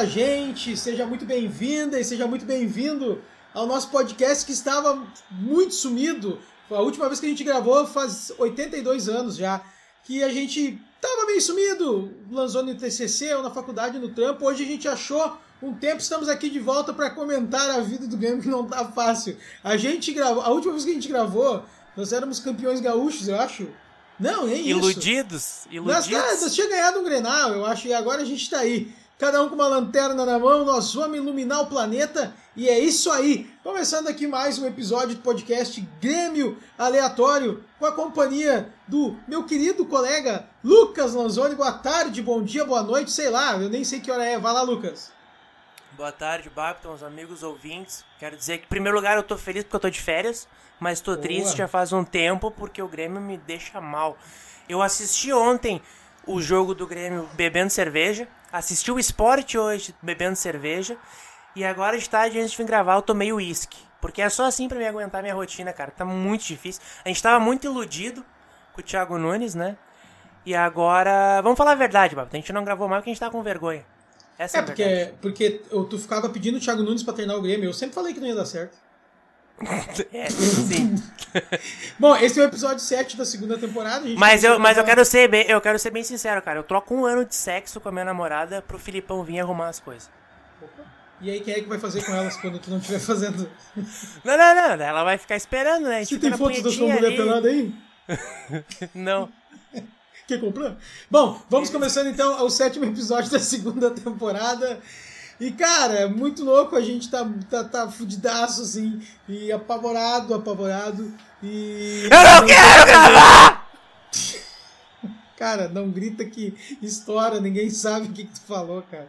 fala gente, seja muito bem-vinda e seja muito bem-vindo ao nosso podcast que estava muito sumido. A última vez que a gente gravou faz 82 anos já, que a gente tava meio sumido, lançou no TCC ou na faculdade, no trampo. Hoje a gente achou um tempo, estamos aqui de volta para comentar a vida do Grêmio que não tá fácil. A gente gravou, a última vez que a gente gravou, nós éramos campeões gaúchos, eu acho. Não, nem iludidos, isso. Iludidos, Nós, nós tinha ganhado um Grenal, eu acho, e agora a gente tá aí. Cada um com uma lanterna na mão, nós vamos iluminar o planeta e é isso aí. Começando aqui mais um episódio do podcast Grêmio Aleatório com a companhia do meu querido colega Lucas Lanzoni. Boa tarde, bom dia, boa noite, sei lá, eu nem sei que hora é. Vai lá, Lucas. Boa tarde, Babton, os amigos ouvintes. Quero dizer que, em primeiro lugar, eu tô feliz porque eu tô de férias, mas tô Boa. triste já faz um tempo porque o Grêmio me deixa mal. Eu assisti ontem o jogo do Grêmio bebendo cerveja, assisti o esporte hoje bebendo cerveja, e agora de tarde, antes de vir gravar, eu tomei uísque. Porque é só assim para me aguentar minha rotina, cara. Tá muito difícil. A gente tava muito iludido com o Thiago Nunes, né? E agora. Vamos falar a verdade, Babton. A gente não gravou mais porque a gente tá com vergonha. Essa é, é porque, porque tu ficava pedindo o Thiago Nunes pra treinar o Grêmio. Eu sempre falei que não ia dar certo. É, sim. Bom, esse é o episódio 7 da segunda temporada. mas eu, mas eu quero ser bem, eu quero ser bem sincero, cara. Eu troco um ano de sexo com a minha namorada pro Filipão vir arrumar as coisas. Opa. E aí, quem é que vai fazer com elas quando tu não estiver fazendo? Não, não, não. Ela vai ficar esperando, né? Você tem fotos da sua mulher pelada aí? não. Quer comprar? Bom, vamos começando então o sétimo episódio da segunda temporada. E, cara, é muito louco, a gente tá, tá, tá fudidaço, assim, e apavorado, apavorado, e... Eu não quero gravar! Cara, não grita que estoura, ninguém sabe o que, que tu falou, cara.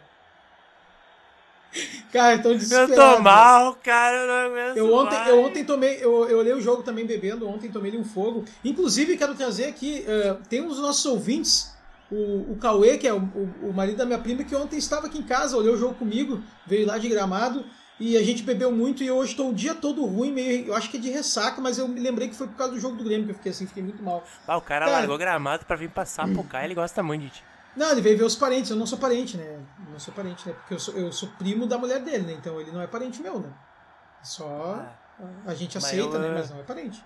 Cara, eu tô desesperado. Eu tô mal, cara, eu não aguento eu ontem, mais. eu ontem tomei, eu, eu olhei o jogo também bebendo, ontem tomei um fogo. Inclusive, quero trazer aqui, uh, tem um dos nossos ouvintes, o, o Cauê, que é o, o, o, marido da minha prima, que ontem estava aqui em casa, olhou o jogo comigo, veio lá de gramado, e a gente bebeu muito, e hoje estou o dia todo ruim, meio, eu acho que é de ressaca, mas eu me lembrei que foi por causa do jogo do Grêmio, que eu fiquei assim, fiquei muito mal. Ah, o cara, cara largou gramado pra vir passar pro cá, ele gosta muito de ti. Não, ele veio ver os parentes. Eu não sou parente, né? Eu não sou parente, né? Porque eu sou, eu sou primo da mulher dele, né? Então ele não é parente meu, né? Só ah, a gente aceita, eu... né? Mas não é parente.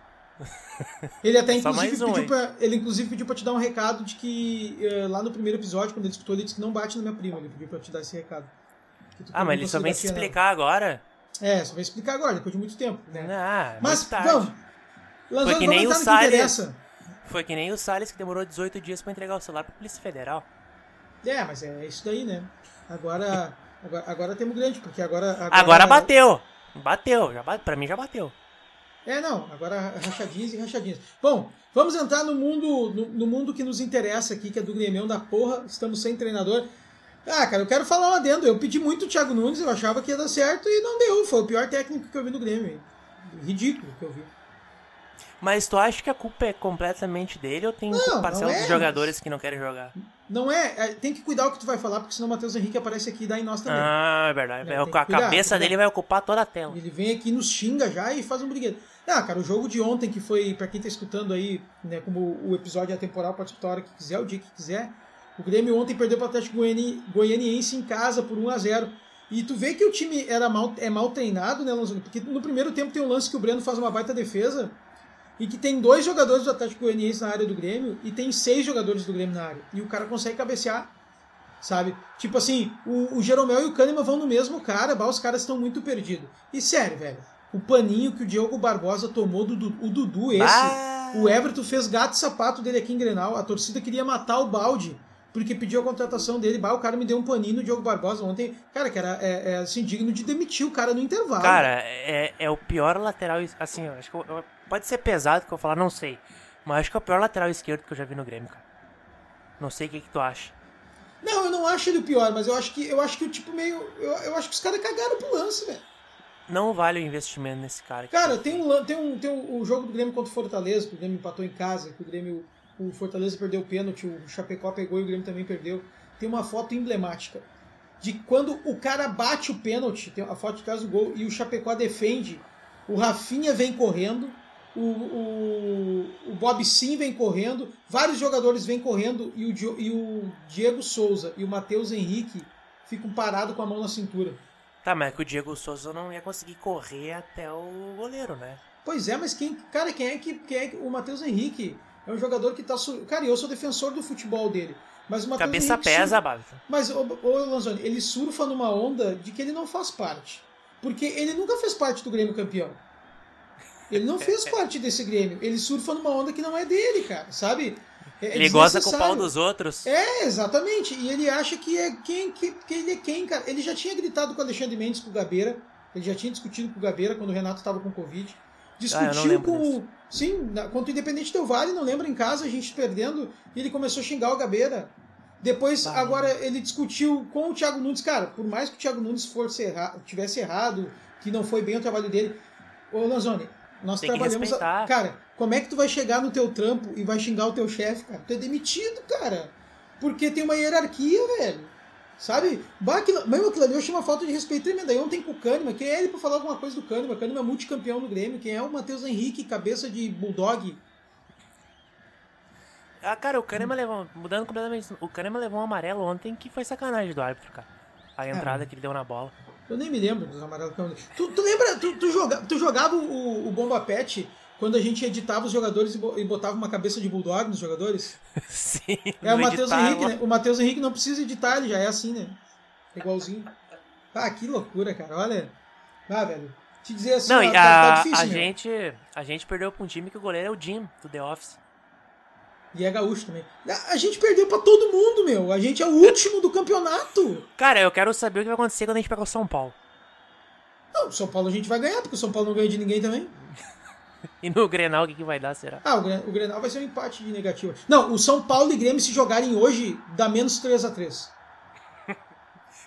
Ele até inclusive um, pediu pra, ele inclusive pediu pra te dar um recado de que uh, lá no primeiro episódio, quando ele escutou, ele disse que não bate na minha prima. Ele pediu pra te dar esse recado. Ah, mas ele só vem se explicar agora? É, só vem explicar agora, depois de muito tempo. Né? Ah, mas tarde. vamos. Foi que nem o Salles. Foi que nem o Salles que demorou 18 dias pra entregar o celular pra Polícia Federal. É, mas é isso daí, né? Agora, agora, agora temos grande, porque agora. Agora, agora bateu! Bateu, já pra mim já bateu. É, não, agora rachadinhas e rachadinhas. Bom, vamos entrar no mundo, no, no, mundo que nos interessa aqui, que é do Grêmio da porra. Estamos sem treinador. Ah, cara, eu quero falar um adendo. Eu pedi muito o Thiago Nunes, eu achava que ia dar certo e não deu. Foi o pior técnico que eu vi no Grêmio. Ridículo que eu vi. Mas tu acha que a culpa é completamente dele ou tem não, parcela é, dos jogadores que não querem jogar? Não é, é, tem que cuidar o que tu vai falar, porque senão o Matheus Henrique aparece aqui e dá em nós também. Ah, é verdade. É, a cuidar, cabeça dele vai ocupar toda a tela. Ele vem aqui, nos xinga já e faz um briguedo. Ah, cara, o jogo de ontem, que foi, para quem tá escutando aí, né, como o episódio é temporal, pode escutar a hora que quiser, o dia que quiser. O Grêmio ontem perdeu para o Atlético Goianiense em casa por 1 a 0 E tu vê que o time era mal, é mal treinado, né, Lanzoni? Porque no primeiro tempo tem um lance que o Breno faz uma baita defesa e que tem dois jogadores do Atlético Goianiense na área do Grêmio e tem seis jogadores do Grêmio na área. E o cara consegue cabecear, sabe? Tipo assim, o, o Jeromel e o Kahneman vão no mesmo cara, bah, os caras estão muito perdidos. E sério, velho, o paninho que o Diogo Barbosa tomou do, do o Dudu, esse, ah. o Everton fez gato e sapato dele aqui em Grenal, a torcida queria matar o balde porque pediu a contratação dele. Bah, o cara me deu um paninho no Diogo Barbosa ontem. Cara, que era é, é, assim, digno de demitir o cara no intervalo. Cara, é, é o pior lateral. Assim, eu acho que eu, pode ser pesado que eu falar, não sei. Mas acho que é o pior lateral esquerdo que eu já vi no Grêmio, cara. Não sei o que, que tu acha. Não, eu não acho ele o pior, mas eu acho que eu acho que o tipo meio. Eu, eu acho que os caras cagaram pro lance, velho. Não vale o investimento nesse cara. Cara, tem um, tem um, tem um, um jogo do Grêmio contra o Fortaleza, que o Grêmio empatou em casa, que o Grêmio o Fortaleza perdeu o pênalti, o Chapecó pegou e o Grêmio também perdeu. Tem uma foto emblemática de quando o cara bate o pênalti, tem a foto de casa do gol, e o Chapecó defende, o Rafinha vem correndo, o, o, o Bob Sim vem correndo, vários jogadores vêm correndo, e o, e o Diego Souza e o Matheus Henrique ficam parados com a mão na cintura. Tá, mas é que o Diego Souza não ia conseguir correr até o goleiro, né? Pois é, mas quem, cara, quem é que, quem é que o Matheus Henrique é um jogador que tá, cara, eu sou defensor do futebol dele, mas o Matheus Cabeça Henrique pesa, Babi. Mas o, o Lanzoni, ele surfa numa onda de que ele não faz parte, porque ele nunca fez parte do Grêmio campeão. Ele não fez parte desse Grêmio. Ele surfa numa onda que não é dele, cara, sabe? É, ele gosta com o pau dos outros. É, exatamente. E ele acha que é quem que, que ele é quem, cara. Ele já tinha gritado com o Alexandre Mendes com o Gabeira. Ele já tinha discutido com o Gabeira quando o Renato estava com Covid. Discutiu ah, com o. Sim, contra o Independente Del Vale, não lembra em casa, a gente perdendo, e ele começou a xingar o Gabeira. Depois, bah, agora, ele discutiu com o Thiago Nunes. Cara, por mais que o Thiago Nunes fosse erra tivesse errado, que não foi bem o trabalho dele. Ô, Lanzoni, nós Tem trabalhamos. A... Cara, como é que tu vai chegar no teu trampo e vai xingar o teu chefe, cara? Tu é demitido, cara. Porque tem uma hierarquia, velho. Sabe? Bah, aquilo, mesmo aquilo ali eu achei uma falta de respeito tremenda. Aí ontem com o Kahneman, quem é ele pra falar alguma coisa do Kahneman? O Kahneman é multicampeão no Grêmio. Quem é o Matheus Henrique, cabeça de Bulldog? Ah, cara, o Kahneman levou. Mudando completamente. O Kahneman levou um amarelo ontem que foi sacanagem do árbitro, cara. A entrada é. que ele deu na bola. Eu nem me lembro dos amarelos que eu... Tu, tu lembra? Tu, tu, joga, tu jogava o, o Bomba Pet quando a gente editava os jogadores e botava uma cabeça de bulldog nos jogadores? Sim. É o Matheus Henrique, né? O Matheus Henrique não precisa editar, ele já é assim, né? É igualzinho. Ah, que loucura, cara. Olha. Ah, velho. Te dizer assim, não, ó, tá, tá, a, difícil, a gente, a gente perdeu pra um time que o goleiro é o Jim, do The Office. E é gaúcho também. A gente perdeu pra todo mundo, meu. A gente é o último do campeonato. Cara, eu quero saber o que vai acontecer quando a gente pegar o São Paulo. Não, o São Paulo a gente vai ganhar, porque o São Paulo não ganha de ninguém também. e no Grenal, o que, que vai dar, será? Ah, o, Grenal vai ser um empate de negativo. Não, o São Paulo e Grêmio se jogarem hoje, dá menos 3 a 3 Cara,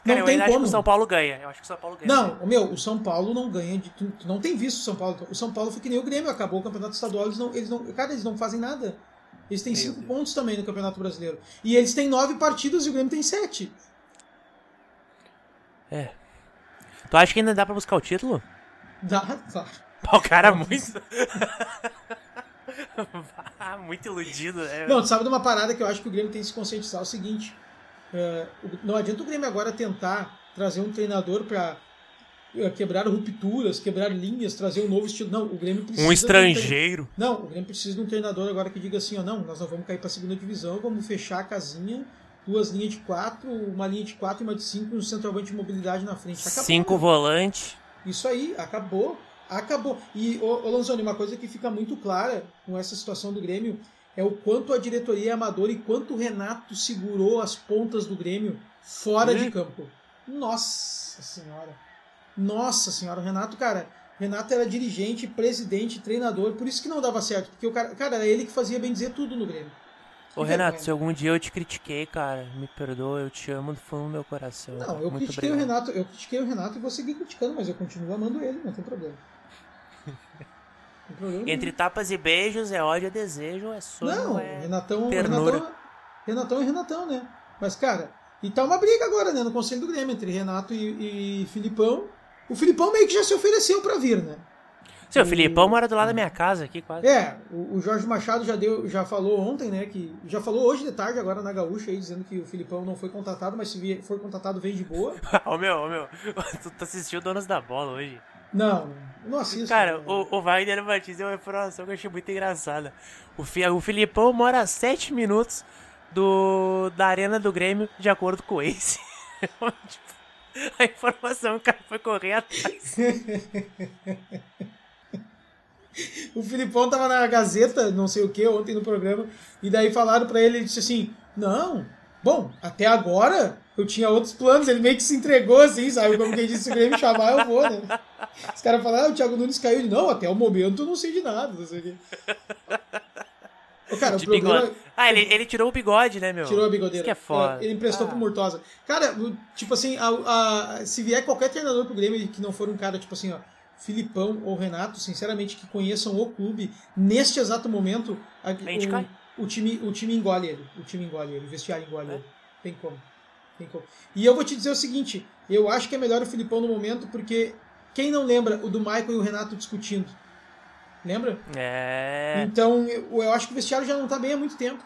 não eu tem como. acho que o São Paulo ganha. Eu acho que o São Paulo ganha. Não, meu, o São Paulo não ganha. De, tu, tu, não tem visto o São Paulo. O São Paulo foi que nem o Grêmio, acabou o campeonato estadual, eles não, eles não. Cara, eles não fazem nada. Eles têm 5 pontos também no Campeonato Brasileiro. E eles têm 9 partidas e o Grêmio tem 7. É. Tu acha que ainda dá pra buscar o título? Dá, claro. O cara muito. muito iludido. É. Não, tu sabe de uma parada que eu acho que o Grêmio tem que se conscientizar: é o seguinte. Uh, não adianta o Grêmio agora tentar trazer um treinador para uh, quebrar rupturas, quebrar linhas, trazer um novo estilo. Não, o Grêmio precisa. Um estrangeiro. Um não, o Grêmio precisa de um treinador agora que diga assim: ó, não, nós não vamos cair para a segunda divisão, vamos fechar a casinha, duas linhas de quatro, uma linha de quatro e uma de cinco, um centroavante de mobilidade na frente. Acabou, Cinco né? volantes. Isso aí, acabou. Acabou. E, ô, ô Lanzoni, uma coisa que fica muito clara com essa situação do Grêmio é o quanto a diretoria é amadora e quanto o Renato segurou as pontas do Grêmio fora de campo. Nossa Senhora. Nossa Senhora. O Renato, cara, Renato era dirigente, presidente, treinador, por isso que não dava certo. Porque o cara, cara era ele que fazia bem dizer tudo no Grêmio. Ô Renato, se algum dia eu te critiquei, cara, me perdoa, eu te amo do fundo do meu coração. Não, eu Muito critiquei obrigado. o Renato, eu critiquei o Renato e vou seguir criticando, mas eu continuo amando ele, não tem problema. Entre tapas e beijos é ódio, é desejo, é sonho, Não, é Renatão, Renatão, Renatão e Renatão, né? Mas, cara, e tá uma briga agora, né, no Conselho do Grêmio, entre Renato e, e Filipão. O Filipão meio que já se ofereceu para vir, né? Sim, o Filipão mora do lado da minha casa aqui, quase. É, o, Jorge Machado já, deu, já falou ontem, né, que... Já falou hoje de tarde, agora na Gaúcha, aí, dizendo que o Filipão não foi contratado, mas se for contratado, vem de boa. Ô, meu, ô, meu, tu, assistiu Donos da Bola hoje? Não, não assisto. Cara, o, o Wagner Martins é uma informação que eu achei muito engraçada. O, o Filipão mora a 7 minutos do, da arena do Grêmio, de acordo com o Ace. Tipo, a informação, o cara foi correr atrás. o Filipão tava na Gazeta, não sei o que, ontem no programa, e daí falaram para ele, ele disse assim, não, bom, até agora eu tinha outros planos, ele meio que se entregou assim, sabe? Como quem disse, se o Grêmio chamar, eu vou, né? Os caras falaram, ah, o Thiago Nunes caiu. Ele, não, até o momento eu não sei de nada, não sei o quê. cara, de o programa... Bigode. Ah, ele, ele tirou o bigode, né, meu? Tirou a bigodeira. Isso que é foda. Ele emprestou ah. pro Murtosa. Cara, tipo assim, a, a, se vier qualquer treinador pro Grêmio que não for um cara, tipo assim, ó, Filipão ou Renato, sinceramente, que conheçam o clube, neste exato momento, a, o, o, time, o time engole ele. O time engole ele, o vestiário engole é. ele. Tem como. E eu vou te dizer o seguinte: eu acho que é melhor o Filipão no momento, porque quem não lembra o do Michael e o Renato discutindo? Lembra? É. Então eu, eu acho que o vestiário já não tá bem há muito tempo.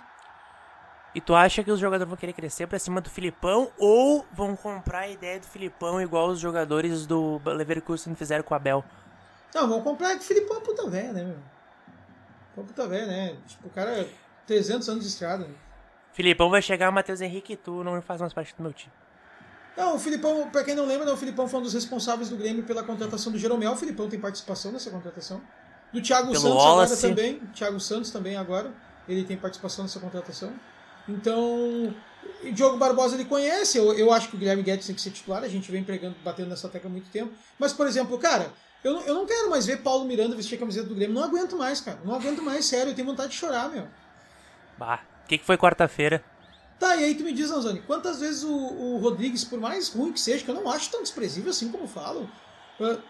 E tu acha que os jogadores vão querer crescer pra cima do Filipão ou vão comprar a ideia do Filipão igual os jogadores do Leverkusen fizeram com o Abel? Não, vão comprar que o Filipão é puta velha, né, meu? É puta velha, né? Tipo, o cara 300 anos de estrada. Né? Filipão vai chegar, Matheus Henrique, e tu não faz mais parte do meu time. Não, o Filipão, pra quem não lembra, não, o Filipão foi um dos responsáveis do Grêmio pela contratação do Jeromel. O Filipão tem participação nessa contratação. Do Thiago Pelo Santos Wallace. agora também. Thiago Santos também agora. Ele tem participação nessa contratação. Então, o Diogo Barbosa ele conhece. Eu, eu acho que o Guilherme Guedes tem que ser titular. A gente vem pregando, batendo nessa tecla há muito tempo. Mas, por exemplo, cara, eu, eu não quero mais ver Paulo Miranda vestir a camiseta do Grêmio. Não aguento mais, cara. Não aguento mais, sério. Eu tenho vontade de chorar, meu. Bah, o que, que foi quarta-feira? Tá, e aí tu me diz, Anzoni, quantas vezes o, o, Rodrigues, por mais ruim que seja, que eu não acho tão desprezível assim como falam,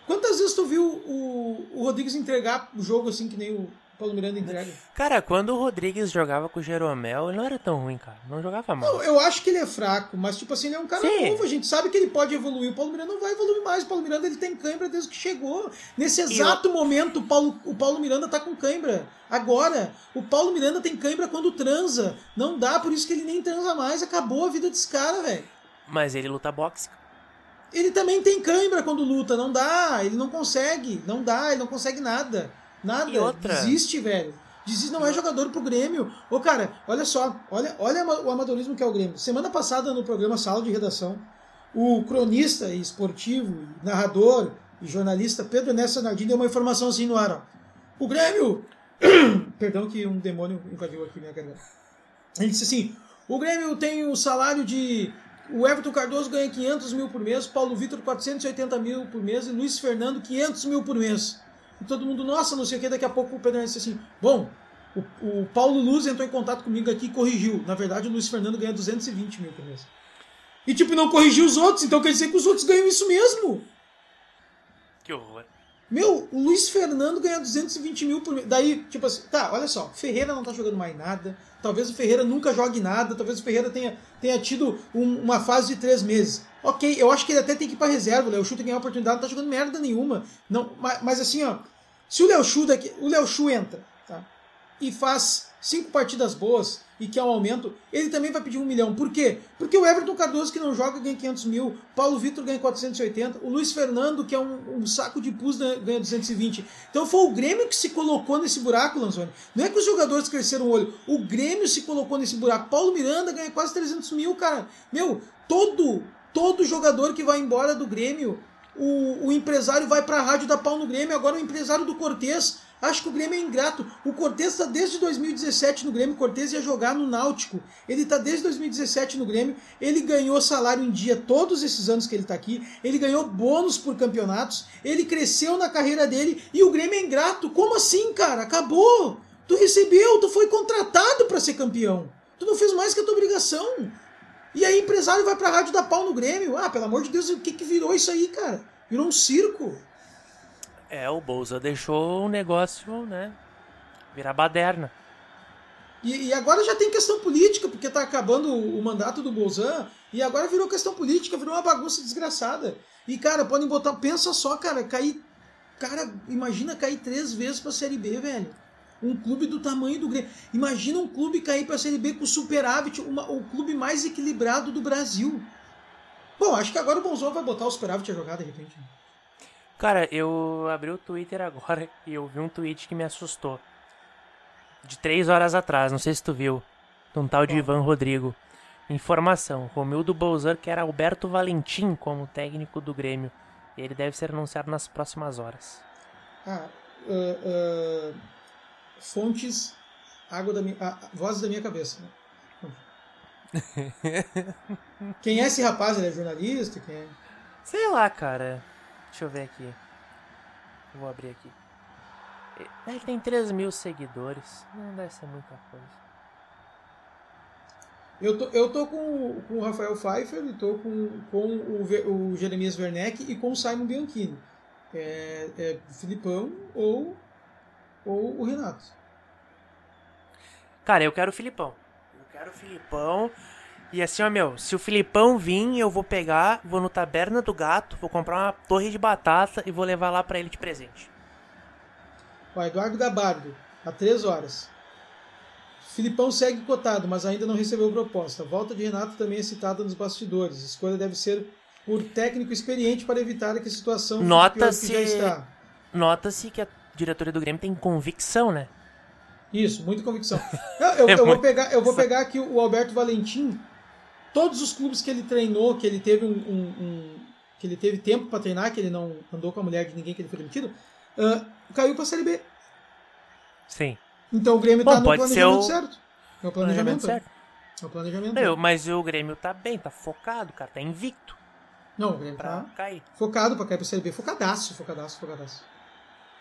quantas vezes tu viu o, o Rodrigues entregar o jogo assim que nem o, Paulo Miranda entrega. Cara, quando o Rodrigues jogava com o Jeromel, ele não era tão ruim, cara. Não jogava mal. Não, eu acho que ele é fraco, mas tipo assim, ele é um cara Sim. novo. A gente sabe que ele pode evoluir. O Paulo Miranda não vai evoluir mais. O Paulo Miranda ele tem cãibra desde que chegou. Nesse exato eu... momento, o Paulo, o Paulo Miranda tá com cãibra. Agora, o Paulo Miranda tem cãibra quando transa. Não dá, por isso que ele nem transa mais. Acabou a vida desse cara, velho. Mas ele luta boxe. Ele também tem cãibra quando luta. Não dá. Ele não consegue. Não dá. Ele não consegue nada. Nada. E outra? Desiste, velho. Desiste, não é jogador pro Grêmio. Ô, cara, olha só. Olha, olha o amadorismo que é o Grêmio. Semana passada, no programa Sala de Redação, o cronista e esportivo, narrador e jornalista Pedro Nessa Nardini deu uma informação assim no ar. Ó. O Grêmio... Perdão que um demônio invadiu aqui minha garganta. Ele disse assim, o Grêmio tem o salário de... O Everton Cardoso ganha 500 mil por mês, Paulo Vitor 480 mil por mês e Luiz Fernando 500 mil por mês. E todo mundo, nossa, não sei o que, daqui a pouco o Pedro disse assim, bom, o, o, Paulo Luz entrou em contato comigo aqui e corrigiu. Na verdade, o Luiz Fernando ganha 220 mil por mês. E tipo, não corrigiu os outros, então quer dizer que os outros ganham isso mesmo. Que horror. Meu, o Luiz Fernando ganha 220 mil por mês. Daí, tipo assim, tá, olha só, Ferreira não tá jogando mais nada. Talvez o Ferreira nunca jogue nada. Talvez o Ferreira tenha, tenha tido um, uma fase de três meses. Ok, eu acho que ele até tem que ir pra reserva. O Léo Chu tem ganhar oportunidade, não tá jogando merda nenhuma. Não, mas, mas assim, ó, se o Léo Chu daqui, o Léo Chu entra tá? e faz cinco partidas boas e que é um aumento, ele também vai pedir um milhão. Por quê? Porque o Everton Cardoso, que não joga, ganha 500 mil, Paulo Vitor ganha 480, o Luiz Fernando, que é um, um saco de pus, ganha 220. Então foi o Grêmio que se colocou nesse buraco, Lanzoni. Não é que os jogadores cresceram o olho, o Grêmio se colocou nesse buraco. Paulo Miranda ganha quase 300 mil, cara. Meu, todo, todo jogador que vai embora do Grêmio o, o empresário vai para a rádio dar pau no Grêmio, agora o empresário do Cortez acho que o Grêmio é ingrato. O Cortez está desde 2017 no Grêmio, o Cortez ia jogar no Náutico. Ele está desde 2017 no Grêmio, ele ganhou salário em dia todos esses anos que ele está aqui, ele ganhou bônus por campeonatos, ele cresceu na carreira dele e o Grêmio é ingrato. Como assim, cara? Acabou! Tu recebeu, tu foi contratado para ser campeão. Tu não fez mais que a tua obrigação. E aí empresário vai pra rádio dar pau no Grêmio. Ah, pelo amor de Deus, o que, que virou isso aí, cara? Virou um circo. É, o Bolsa deixou o negócio, né? Virar baderna. E, e, agora já tem questão política, porque tá acabando o, mandato do Bolzan, e agora virou questão política, virou uma bagunça desgraçada. E, cara, podem botar. Pensa só, cara, cair. Cara, imagina cair três vezes pra Série B, velho. Um clube do tamanho do Grêmio. Imagina um clube cair para a Série B com superávit, uma, o clube mais equilibrado do Brasil. Bom, acho que agora o Bonzão vai botar o superávit a jogar de repente. Cara, eu abri o Twitter agora e eu vi um tweet que me assustou. De três horas atrás, não sei se tu viu. De um tal de Ivan Rodrigo. Informação: Romildo Bolzan quer Alberto Valentim como técnico do Grêmio. Ele deve ser anunciado nas próximas horas. Ah, uh, uh, fontes, água da minha, ah, vozes da minha cabeça. Né? Quem é esse rapaz? Ele é jornalista? Quem é? Sei lá, cara. Deixa eu ver aqui. Vou abrir aqui. Ele tem 3 mil seguidores. Não deve ser muita coisa. Eu tô, eu tô com, com o Rafael Pfeiffer e tô com, com o, o Jeremias Werneck e com o Simon Bianchini. É, é Filipão ou ou o Renato? Cara, eu quero o Filipão. Eu quero o Filipão. E assim, ó, meu, se o Filipão vir, eu vou pegar, vou no Taberna do Gato, vou comprar uma torre de batata e vou levar lá para ele de presente. Ó, Eduardo Gabardo, há três horas. Filipão segue cotado, mas ainda não recebeu proposta. Volta de Renato também é citada nos bastidores. Escolha deve ser por técnico experiente para evitar que a situação Nota-se que já está. Nota-se que a diretoria do Grêmio tem convicção, né? Isso, muita convicção. Eu, eu, é eu vou, pegar, eu vou pegar aqui o Alberto Valentim. Todos os clubes que ele treinou, que ele teve um, um, um que ele teve tempo para treinar, que ele não andou com a mulher de ninguém que ele foi demitido, uh, caiu para a Série B. Sim. Então o Grêmio está no planejamento o... certo. É o planejamento, planejamento certo. É o planejamento. Eu, mas o Grêmio tá bem, tá focado, cara, tá invicto. Não, o Grêmio pra tá cair. focado para cair pra Série B. Focadaço, focadaço, focadaço.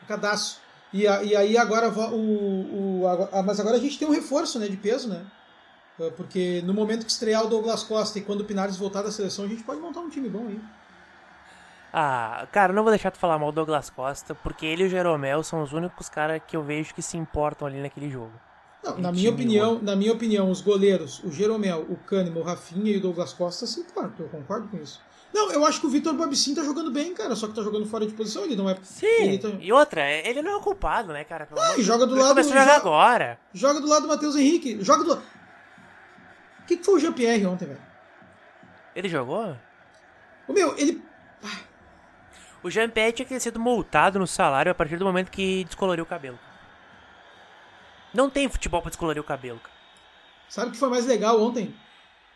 Focadaço. E, e aí agora o, o, a, mas agora a gente tem um reforço né, de peso, né? É, porque no momento que estrear o Douglas Costa e quando o Pinares voltar da seleção, a gente pode montar um time bom aí. Ah, cara, não vou deixar tu falar mal do Douglas Costa, porque ele e o Jeromel são os únicos caras que eu vejo que se importam ali naquele jogo. Não, na minha opinião, na minha opinião, os goleiros, o Jeromel, o Kahneman, o Rafinha e o Douglas Costa se importam, eu concordo com isso. Não, eu acho que o Vitor Babicin tá jogando bem, cara, só que tá jogando fora de posição, ele não é... Sim, tá... e outra, ele não é o culpado, né, cara? Ah, e joga do lado... Começou a jogar agora. Joga do lado do Matheus Henrique, joga do... O que, que foi o Jean-Pierre ontem, velho? Ele jogou? O meu, ele... O Jean-Pierre tinha que ter sido multado no salário a partir do momento que descoloriu o cabelo. Não tem futebol pra descolorir o cabelo, cara. Sabe o que foi mais legal ontem?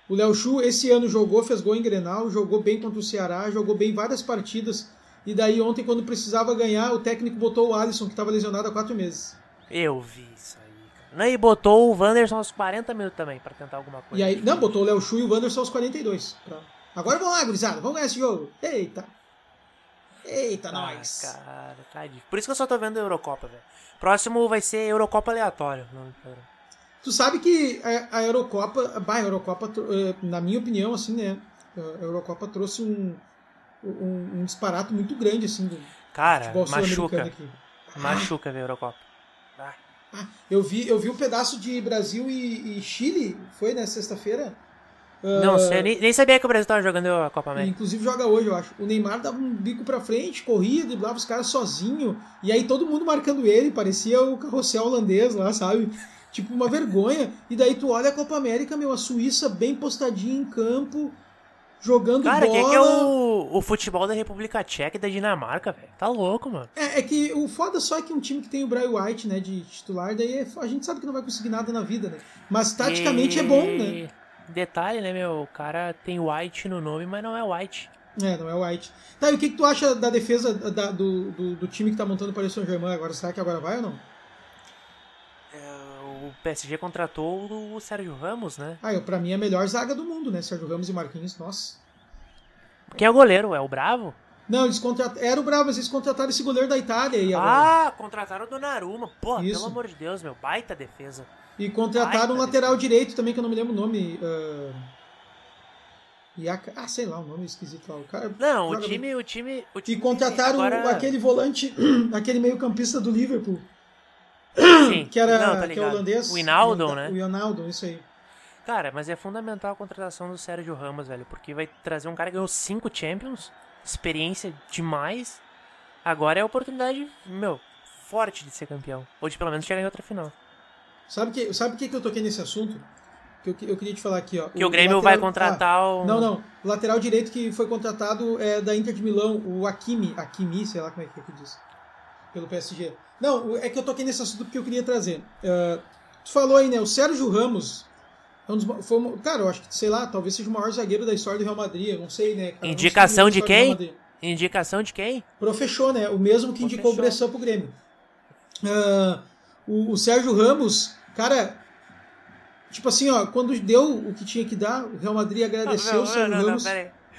O Léo Chu esse ano jogou, fez gol em Grenal, jogou bem contra o Ceará, jogou bem várias partidas. E daí ontem, quando precisava ganhar, o técnico botou o Alisson, que estava lesionado há quatro meses. Eu vi isso aí, cara. E botou o Wanderson aos 40 minutos também, para tentar alguma coisa. E aí, não, botou o Léo Chu e o Wanderson aos 42. Pra... Agora vamos lá, gurizada, vamos ganhar esse jogo. Eita. Eita, ah, nós. Cara, tá Por isso que eu só tô vendo a Eurocopa, velho. Próximo vai ser Eurocopa aleatório. Tu sabe que a, a Eurocopa, bah, a Eurocopa, eh, na minha opinião, assim, né? A Eurocopa trouxe um, um, um disparato muito grande, assim, do Cara, machuca. Aqui. Machuca ver a Eurocopa. Ah. Ah, eu, vi, eu vi um pedaço de Brasil e, e Chile, foi na sexta-feira. Não sei, nem, nem, sabia que o Brasil estava jogando a Copa América. Inclusive joga hoje, eu acho. O Neymar dava um bico pra frente, corria, driblava os caras sozinho. E aí todo mundo marcando ele, parecia o carrossel holandês lá, sabe? Tipo, uma vergonha. E daí tu olha a Copa América, meu, a Suíça bem postadinha em campo, jogando Cara, bola. Cara, que é o, o futebol da República Tcheca e da Dinamarca, velho? Tá louco, mano. É, é, que o foda só é que um time que tem o Brian White, né, de titular, daí é, a gente sabe que não vai conseguir nada na vida, né? Mas taticamente e... é bom, né? Detalhe, né, meu? O cara tem White no nome, mas não é White. É, não é White. Tá, e o que, que tu acha da defesa da, do, do, do, time que tá montando o Paris Saint-Germain agora? Será que agora vai ou não? O PSG contratou o Sérgio Ramos, né? Ah, pra mim é a melhor zaga do mundo, né? Sérgio Ramos e Marquinhos, nossa. Quem é o goleiro? É o Bravo? Não, eles contrataram. Era o Bravo, mas eles contrataram esse goleiro da Itália aí agora. Ah, contrataram o Donnarumma. Pô, Isso. pelo amor de Deus, meu. Baita defesa. E contrataram um lateral direito também, que eu não me lembro o nome. Uh... Ah, sei lá, o um nome esquisito lá. O cara não, o time, o time, o time. E contrataram agora... aquele volante, aquele meio-campista do Liverpool. Sim. que era não, tá que é holandês. O Inaldo, né? O Inaldo, isso aí. Cara, mas é fundamental a contratação do Sérgio Ramos, velho, porque vai trazer um cara que ganhou cinco Champions, experiência demais. Agora é a oportunidade, meu, forte de ser campeão. Ou de pelo menos chegar em outra final. Sabe que, sabe que, que eu toquei nesse assunto? Que eu, eu queria te falar aqui, ó. Que o, o Grêmio lateral, vai contratar ah, o. Não, não. O lateral direito que foi contratado é da Inter de Milão, o Akimi. Akimi, sei lá como é que, é que diz. Pelo PSG. Não, é que eu toquei nesse assunto porque eu queria trazer. Uh, tu falou aí, né? O Sérgio Ramos. É um dos, foi, cara, eu acho que, sei lá, talvez seja o maior zagueiro da história do Real Madrid. Eu não sei, né? Cara, Indicação de quem? Indicação de quem? Profechou, né? O mesmo que indicou o Bressan pro Grêmio. Uh, o, o Sérgio Ramos, cara, tipo assim, ó, quando deu o que tinha que dar, o Real Madrid agradeceu não, não, o Sérgio não, Ramos.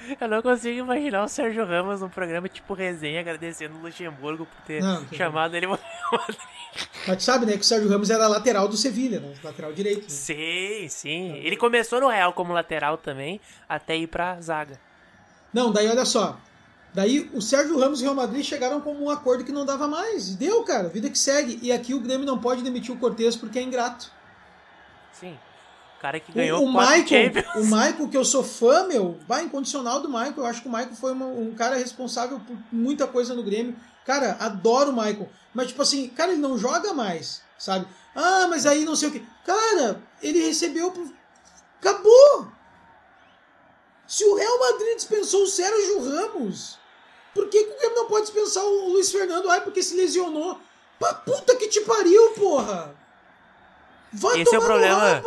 Eu não consigo imaginar o Sérgio Ramos num programa tipo resenha agradecendo o Luxemburgo por ter chamado ele Real Madrid. Mas tu sabe, né, que o Sérgio Ramos era lateral do Sevilha, né? Lateral direito. Né? Sim, sim. Ele começou no Real como lateral também, até ir pra zaga. Não, daí olha só. Daí o Sérgio Ramos e o Real Madrid chegaram como um acordo que não dava mais. Deu, cara, vida que segue. E aqui o Grêmio não pode demitir o Cortez porque é ingrato. Sim. O cara que ganhou o, o Michael, O Michael, que eu sou fã, meu, vai incondicional do Michael. Eu acho que o Michael foi uma, um cara responsável por muita coisa no Grêmio. Cara, adoro o Michael. Mas, tipo assim, cara, ele não joga mais. sabe? Ah, mas aí não sei o que. Cara, ele recebeu. Acabou! Se o Real Madrid dispensou o Sérgio Ramos, por que, que o Grêmio não pode dispensar o Luiz Fernando? Ai, porque se lesionou. Pra puta que te pariu, porra! Vai Esse é o problema.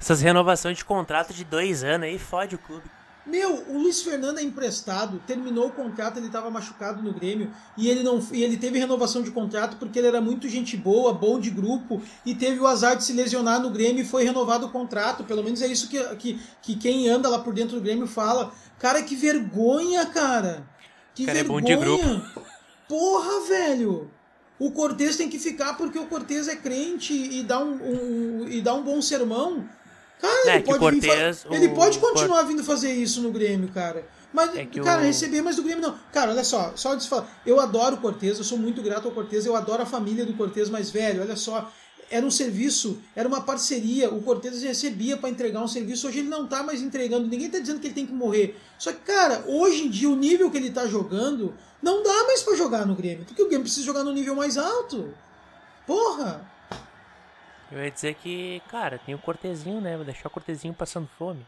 Essas renovações de contrato de dois anos aí fode o clube. Meu, o Luiz Fernando é emprestado, terminou o contrato, ele estava machucado no Grêmio e ele não e ele teve renovação de contrato porque ele era muito gente boa, bom de grupo e teve o azar de se lesionar no Grêmio e foi renovado o contrato. Pelo menos é isso que, que, que quem anda lá por dentro do Grêmio fala. Cara, que vergonha, cara. Que cara vergonha. é bom de grupo. Porra, velho. O Cortez tem que ficar porque o Cortez é crente e dá um, um e dá um bom sermão. Cara, é, ele, pode Cortez, ele pode continuar vindo fazer isso no Grêmio, cara. Mas, é cara, o... receber mais do Grêmio não. Cara, olha só, só de falar. Eu adoro o Cortez, eu sou muito grato ao Cortez, eu adoro a família do Cortez mais velho, olha só. Era um serviço, era uma parceria. O Cortez recebia para entregar um serviço. Hoje ele não tá mais entregando. Ninguém tá dizendo que ele tem que morrer. Só que, cara, hoje em dia, o nível que ele tá jogando, não dá mais para jogar no Grêmio. Porque o Grêmio precisa jogar no nível mais alto. Porra! Eu ia dizer que, cara, tem o cortezinho, né? Vou deixar o cortezinho passando fome.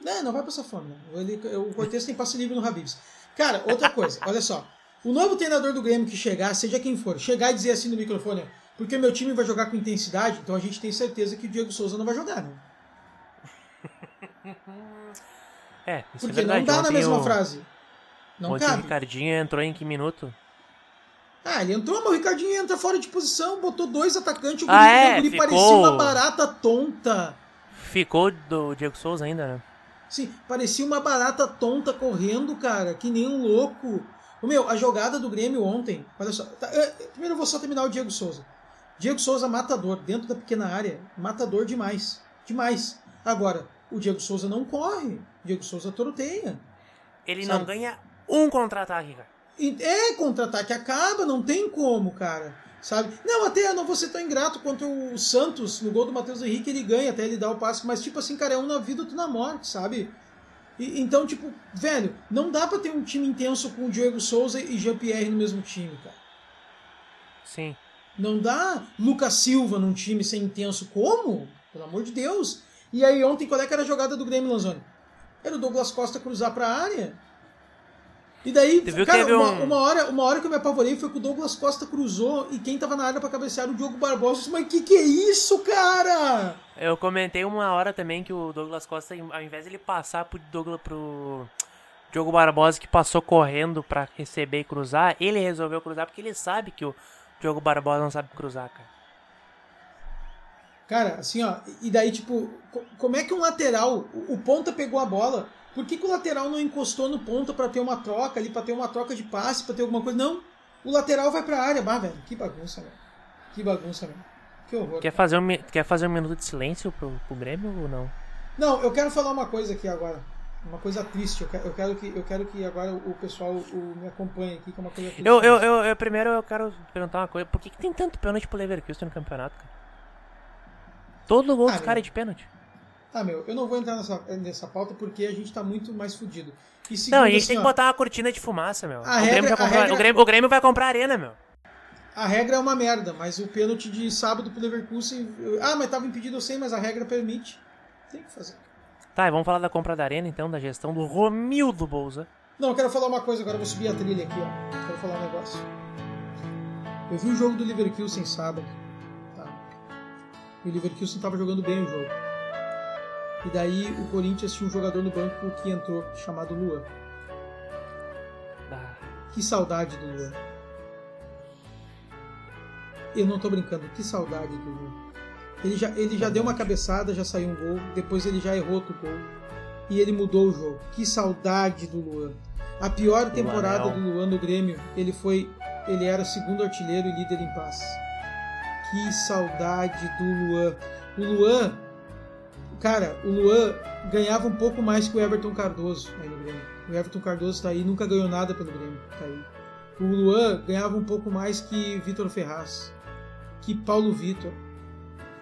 Não, não vai passar fome. Ele, o Cortez tem passe livre no Habibs. Cara, outra coisa, olha só. O novo treinador do Grêmio que chegar, seja quem for, chegar e dizer assim no microfone, porque meu time vai jogar com intensidade, então a gente tem certeza que o Diego Souza não vai jogar, né? É, isso é Porque é não dá Ontem na mesma o... frase. Não Ontem cabe. o Ricardinho entrou em que minuto? Ah, ele entrou, mas o Ricardinho entra fora de posição, botou dois atacantes, o ah, é, ficou... parecia uma barata tonta. Ficou do Diego Souza ainda, né? Sim, parecia uma barata tonta correndo, cara, que nem um louco. O meu, a jogada do Grêmio ontem, olha só. Tá, é, primeiro eu vou só terminar o Diego Souza. Diego Souza matador, dentro da pequena área, matador demais. Demais. Agora, o Diego Souza não corre. O Diego Souza troteia. Ele sabe? não ganha um contra-ataque, cara. É, contra-ataque acaba, não tem como, cara. Sabe? Não, até eu não vou ser tão ingrato quanto o Santos, no gol do Matheus Henrique, ele ganha, até ele dá o passe, mas tipo assim, cara, é um na vida, outro na morte, sabe? E, então, tipo, velho, não dá para ter um time intenso com o Diego Souza e Jean-Pierre no mesmo time, cara. Sim. Não dá Lucas Silva num time sem intenso. Como? Pelo amor de Deus. E aí ontem, qual é que era a jogada do Grêmio, Lanzoni? Era o Douglas Costa cruzar pra área e daí, cara, uma, um... uma, hora, uma hora que eu me apavorei foi que o Douglas Costa cruzou e quem tava na área para cabecear o Diogo Barbosa. disse, mas que que é isso, cara? Eu comentei uma hora também que o Douglas Costa, ao invés de ele passar pro Douglas pro Diogo Barbosa que passou correndo para receber e cruzar, ele resolveu cruzar porque ele sabe que o Diogo Barbosa não sabe cruzar, cara. Cara, assim, ó, e daí, tipo, como é que um lateral, o ponta pegou a bola, por que, que o lateral não encostou no ponta para ter uma troca ali, para ter uma troca de passe, para ter alguma coisa? Não. O lateral vai pra área. Bah, velho, que bagunça, velho. Que bagunça, velho. Que horror. Quer fazer um, quer fazer um minuto de silêncio pro, pro Grêmio ou não? Não, eu quero falar uma coisa aqui agora. Uma coisa triste. Eu quero, eu quero, que, eu quero que agora o pessoal o, me acompanhe aqui, que é uma coisa triste. Eu, eu, eu, eu, primeiro eu quero perguntar uma coisa. Por que, que tem tanto pênalti pro Leverkusen no campeonato, cara? Todo gol ah, dos caras é de pênalti. Ah, meu, eu não vou entrar nessa, nessa pauta porque a gente tá muito mais fudido. E segundo, não, a gente assim, tem que botar uma cortina de fumaça, meu. O, regra, Grêmio comprar, regra... o, Grêmio, o Grêmio vai comprar arena, meu. A regra é uma merda, mas o pênalti de sábado pro Leverkusen. Ah, mas tava impedido eu sei, mas a regra permite. Tem que fazer. Tá, e vamos falar da compra da arena então, da gestão do Romildo Bolsa. Não, eu quero falar uma coisa agora, eu vou subir a trilha aqui, ó. Quero falar um negócio. Eu vi o jogo do Leverkusen sábado. Tá? E o Leverkusen tava jogando bem o jogo. E daí o Corinthians tinha um jogador no banco que entrou, chamado Luan. Ah. Que saudade do Luan. Eu não tô brincando, que saudade do Luan. Ele já, ele já deu uma cabeçada, já saiu um gol, depois ele já errou outro gol. E ele mudou o jogo. Que saudade do Luan. A pior temporada do Luan no Grêmio, ele foi. Ele era segundo artilheiro e líder em passe. Que saudade do Luan. O Luan Cara, o Luan ganhava um pouco mais que o Everton Cardoso aí no Grêmio. O Everton Cardoso tá aí, nunca ganhou nada pelo Grêmio. Tá aí. O Luan ganhava um pouco mais que Vitor Ferraz, que Paulo Vitor.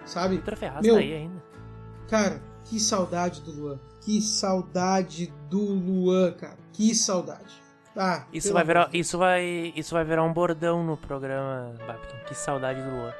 Sabe? Vitor Ferraz Meu, tá aí ainda. Cara, que saudade do Luan. Que saudade do Luan, cara. Que saudade. Ah, isso vai virar, isso vai, isso vai virar um bordão no programa, Bapton. Que saudade do Luan.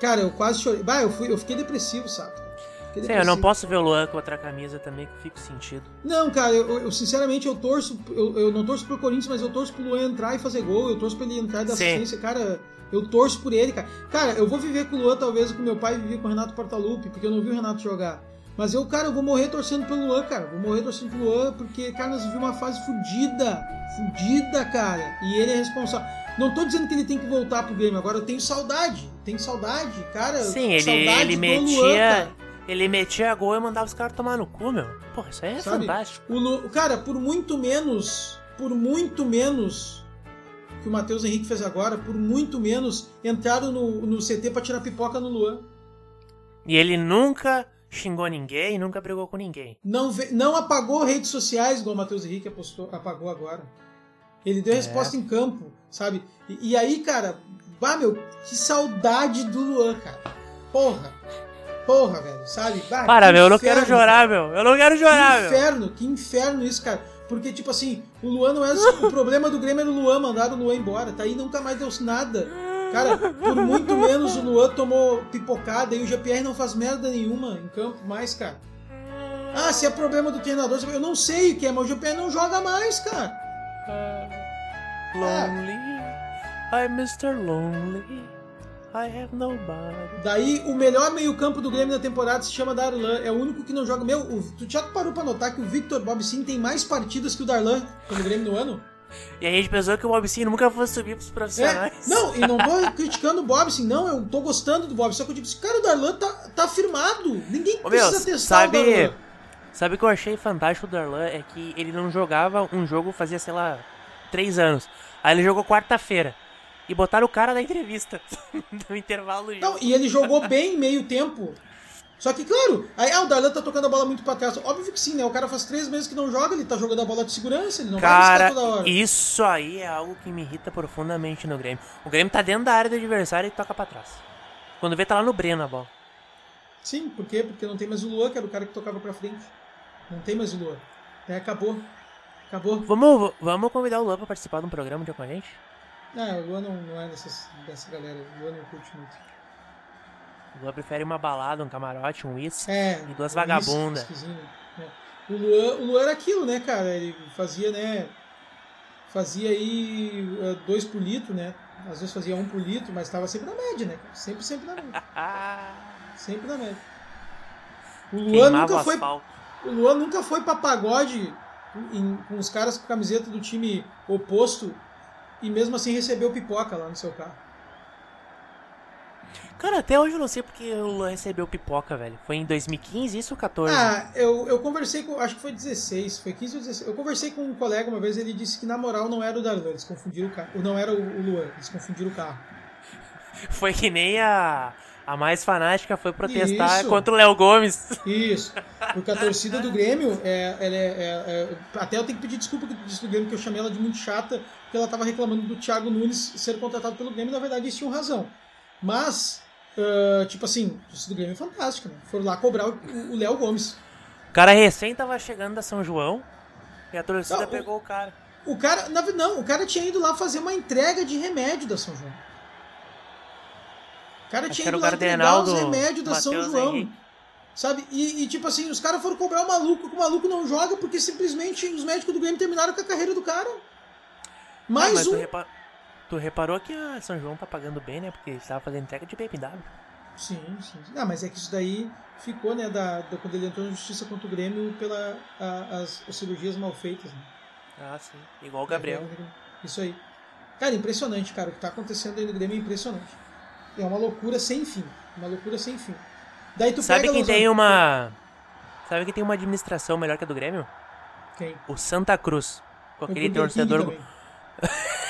Cara, eu quase chorei. Bah, eu, fui, eu fiquei depressivo, sabe? Sim, eu não posso ver o Luan com outra camisa também, que eu fico sentido. Não, cara, eu, eu sinceramente eu torço. Eu, eu, não torço pro Corinthians, mas eu torço pro Luan entrar e fazer gol. Eu torço pra ele entrar e dar Sim. assistência. Cara, eu torço por ele, cara. Cara, eu vou viver com o Luan, talvez, com meu pai vivia com o Renato Portaluppi, porque eu não vi o Renato jogar. Mas eu, cara, eu vou morrer torcendo pelo Luan, cara. Vou morrer torcendo pelo Luan, porque, cara, nós vivemos uma fase fodida. Fodida, cara. E ele é responsável. Não tô dizendo que ele tem que voltar pro Grêmio, agora eu tenho saudade. Tenho saudade, cara. Sim, ele, saudade ele metia. Luan, ele metia gol e mandava os caras tomar no cu, meu. Porra, isso aí é Sabe, fantástico. O. Cara, por muito menos. Por muito menos que o Matheus Henrique fez agora, por muito menos entraram no, no CT pra tirar pipoca no Luan. E ele nunca xingou ninguém, nunca brigou com ninguém. Não, não apagou redes sociais, igual o Matheus Henrique apostou, apagou agora. Ele deu é. resposta em campo, sabe? E, e, aí, cara, bah, meu, que saudade do Luan, cara. Porra. Porra, velho, sabe? Bah, Para, meu, inferno, eu não quero chorar, cara. meu. Eu não quero chorar, que inferno, meu. Que inferno isso, cara. Porque, tipo assim, o Luan não é. o problema do Grêmio era o Luan, mandaram o Luan embora. Tá aí, nunca mais deu nada. Cara, por muito menos o Luan tomou pipocada e o GPR não faz merda nenhuma em campo mais, cara. Ah, se é problema do treinador, eu não sei o que é, mas o GPR não joga mais, cara. Lonely, é. I'm Mr. Lonely. I have nobody. Daí, o melhor meio-campo do Grêmio na temporada se chama Darlan. É o único que não joga. Meu, o, tu já parou pra notar que o Victor Bob Sim tem mais partidas que o Darlan no Grêmio no ano? E a gente pensou que o Bobson nunca fosse subir pros profissionais. É, não, e não tô criticando o Bobson, não, eu tô gostando do Bobson. Só que eu digo assim, cara, o Darlan tá, tá firmado. Ninguém Ô, precisa meu, testar sabe, o Darlan. Sabe o que eu achei fantástico do Darlan? É que ele não jogava um jogo fazia, sei lá, três anos. Aí ele jogou quarta-feira. E botaram o cara na entrevista. no intervalo. Não, e ele jogou bem meio tempo. Só que, claro, aí ah, o Darlan tá tocando a bola muito pra trás. Óbvio que sim, né? O cara faz três meses que não joga, ele tá jogando a bola de segurança, ele não cara, vai toda hora. Isso aí é algo que me irrita profundamente no Grêmio. O Grêmio tá dentro da área do adversário e toca pra trás. Quando vê, tá lá no Breno a bola. Sim, por quê? Porque não tem mais o Luan, que era o cara que tocava pra frente. Não tem mais o Luan. É, acabou. Acabou. Vamos, vamos convidar o Luan pra participar de um programa de com a gente? Não, o Luan não, não é dessas, dessa galera. O Luan não curte muito. O Luan prefere uma balada, um camarote, um uísque é, e duas vagabundas. É. O, Luan, o Luan era aquilo, né, cara? Ele fazia, né? Fazia aí uh, dois por litro, né? Às vezes fazia um por litro, mas estava sempre na média, né? Sempre, sempre na média. sempre na média. O Luan nunca foi. O Luan nunca foi pra pagode em, com os caras com camiseta do time oposto e mesmo assim recebeu pipoca lá no seu carro. Cara, até hoje eu não sei porque o Luan recebeu pipoca, velho. Foi em 2015, isso ou 14? Ah, eu, eu conversei com. Acho que foi 16. Foi 15 ou 16. Eu conversei com um colega uma vez ele disse que na moral não era o Darlan, eles confundiram o carro. Não era o, o Luan, eles confundiram o carro. Foi que nem a. A mais fanática foi protestar Isso. contra o Léo Gomes. Isso. Porque a torcida do Grêmio, é, é, é, é, até eu tenho que pedir desculpa do Grêmio, que eu chamei ela de muito chata, porque ela estava reclamando do Thiago Nunes ser contratado pelo Grêmio, na verdade eles tinham razão. Mas Uh, tipo assim, torcida do Grêmio é fantástica, né? Foram lá cobrar o Léo Gomes. O cara recém tava chegando da São João e a torcida não, pegou o, cara. O cara. Não, o cara tinha ido lá fazer uma entrega de remédio da São João. O cara Acho tinha ido lá entregar os remédios da Mateus São João. Henrique. Sabe? E, e, tipo assim, os caras foram cobrar o maluco, que o maluco não joga porque simplesmente os médicos do Grêmio terminaram com a carreira do cara. Mais um. Tu reparou que a São João tá pagando bem, né? Porque estava fazendo entrega de BMW. Sim, sim. Ah, mas é que isso daí ficou, né? Da, da quando ele entrou na justiça contra o Grêmio pela a, as, as, cirurgias mal feitas. Né? Ah, sim. Igual o Gabriel. Isso aí. Cara, impressionante, cara. O que tá acontecendo aí no Grêmio é impressionante. É uma loucura sem fim. Uma loucura sem fim. Daí tu Sabe quem tem uma. Sabe que tem uma administração melhor que a do Grêmio? Quem? O Santa Cruz. Com aquele torcedor.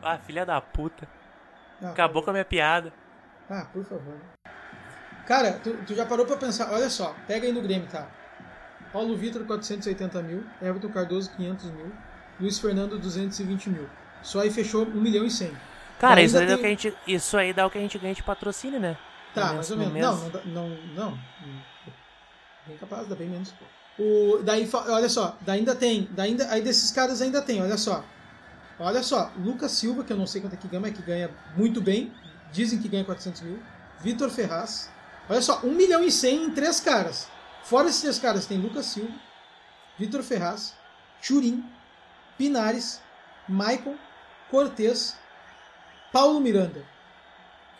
Ah, filha da puta. Não, Acabou com a minha piada. Ah, por favor. Cara, tu, tu, já parou pra pensar, olha só, pega aí no Grêmio, tá? Paulo Vitor, 480 mil, Everton Cardoso, 500 mil, Luiz Fernando, 220 mil. Só aí fechou 1 milhão e 100. Cara, isso aí, dá tem... o que a gente, isso aí dá o que a gente ganha de patrocínio, né? Tá, mais ou menos. Não, não, não, não. Bem capaz, dá bem menos. O, daí, olha só, ainda tem, ainda, aí desses caras ainda tem, olha só. Olha só, Lucas Silva, que eu não sei quanto é que ganha, mas que ganha muito bem. Dizem que ganha 400 mil. Vitor Ferraz. Olha só, 1 milhão e 100 em três caras. Fora esses três caras, tem Lucas Silva, Vitor Ferraz, Churin, Pinares, Maicon, Cortez, Paulo Miranda.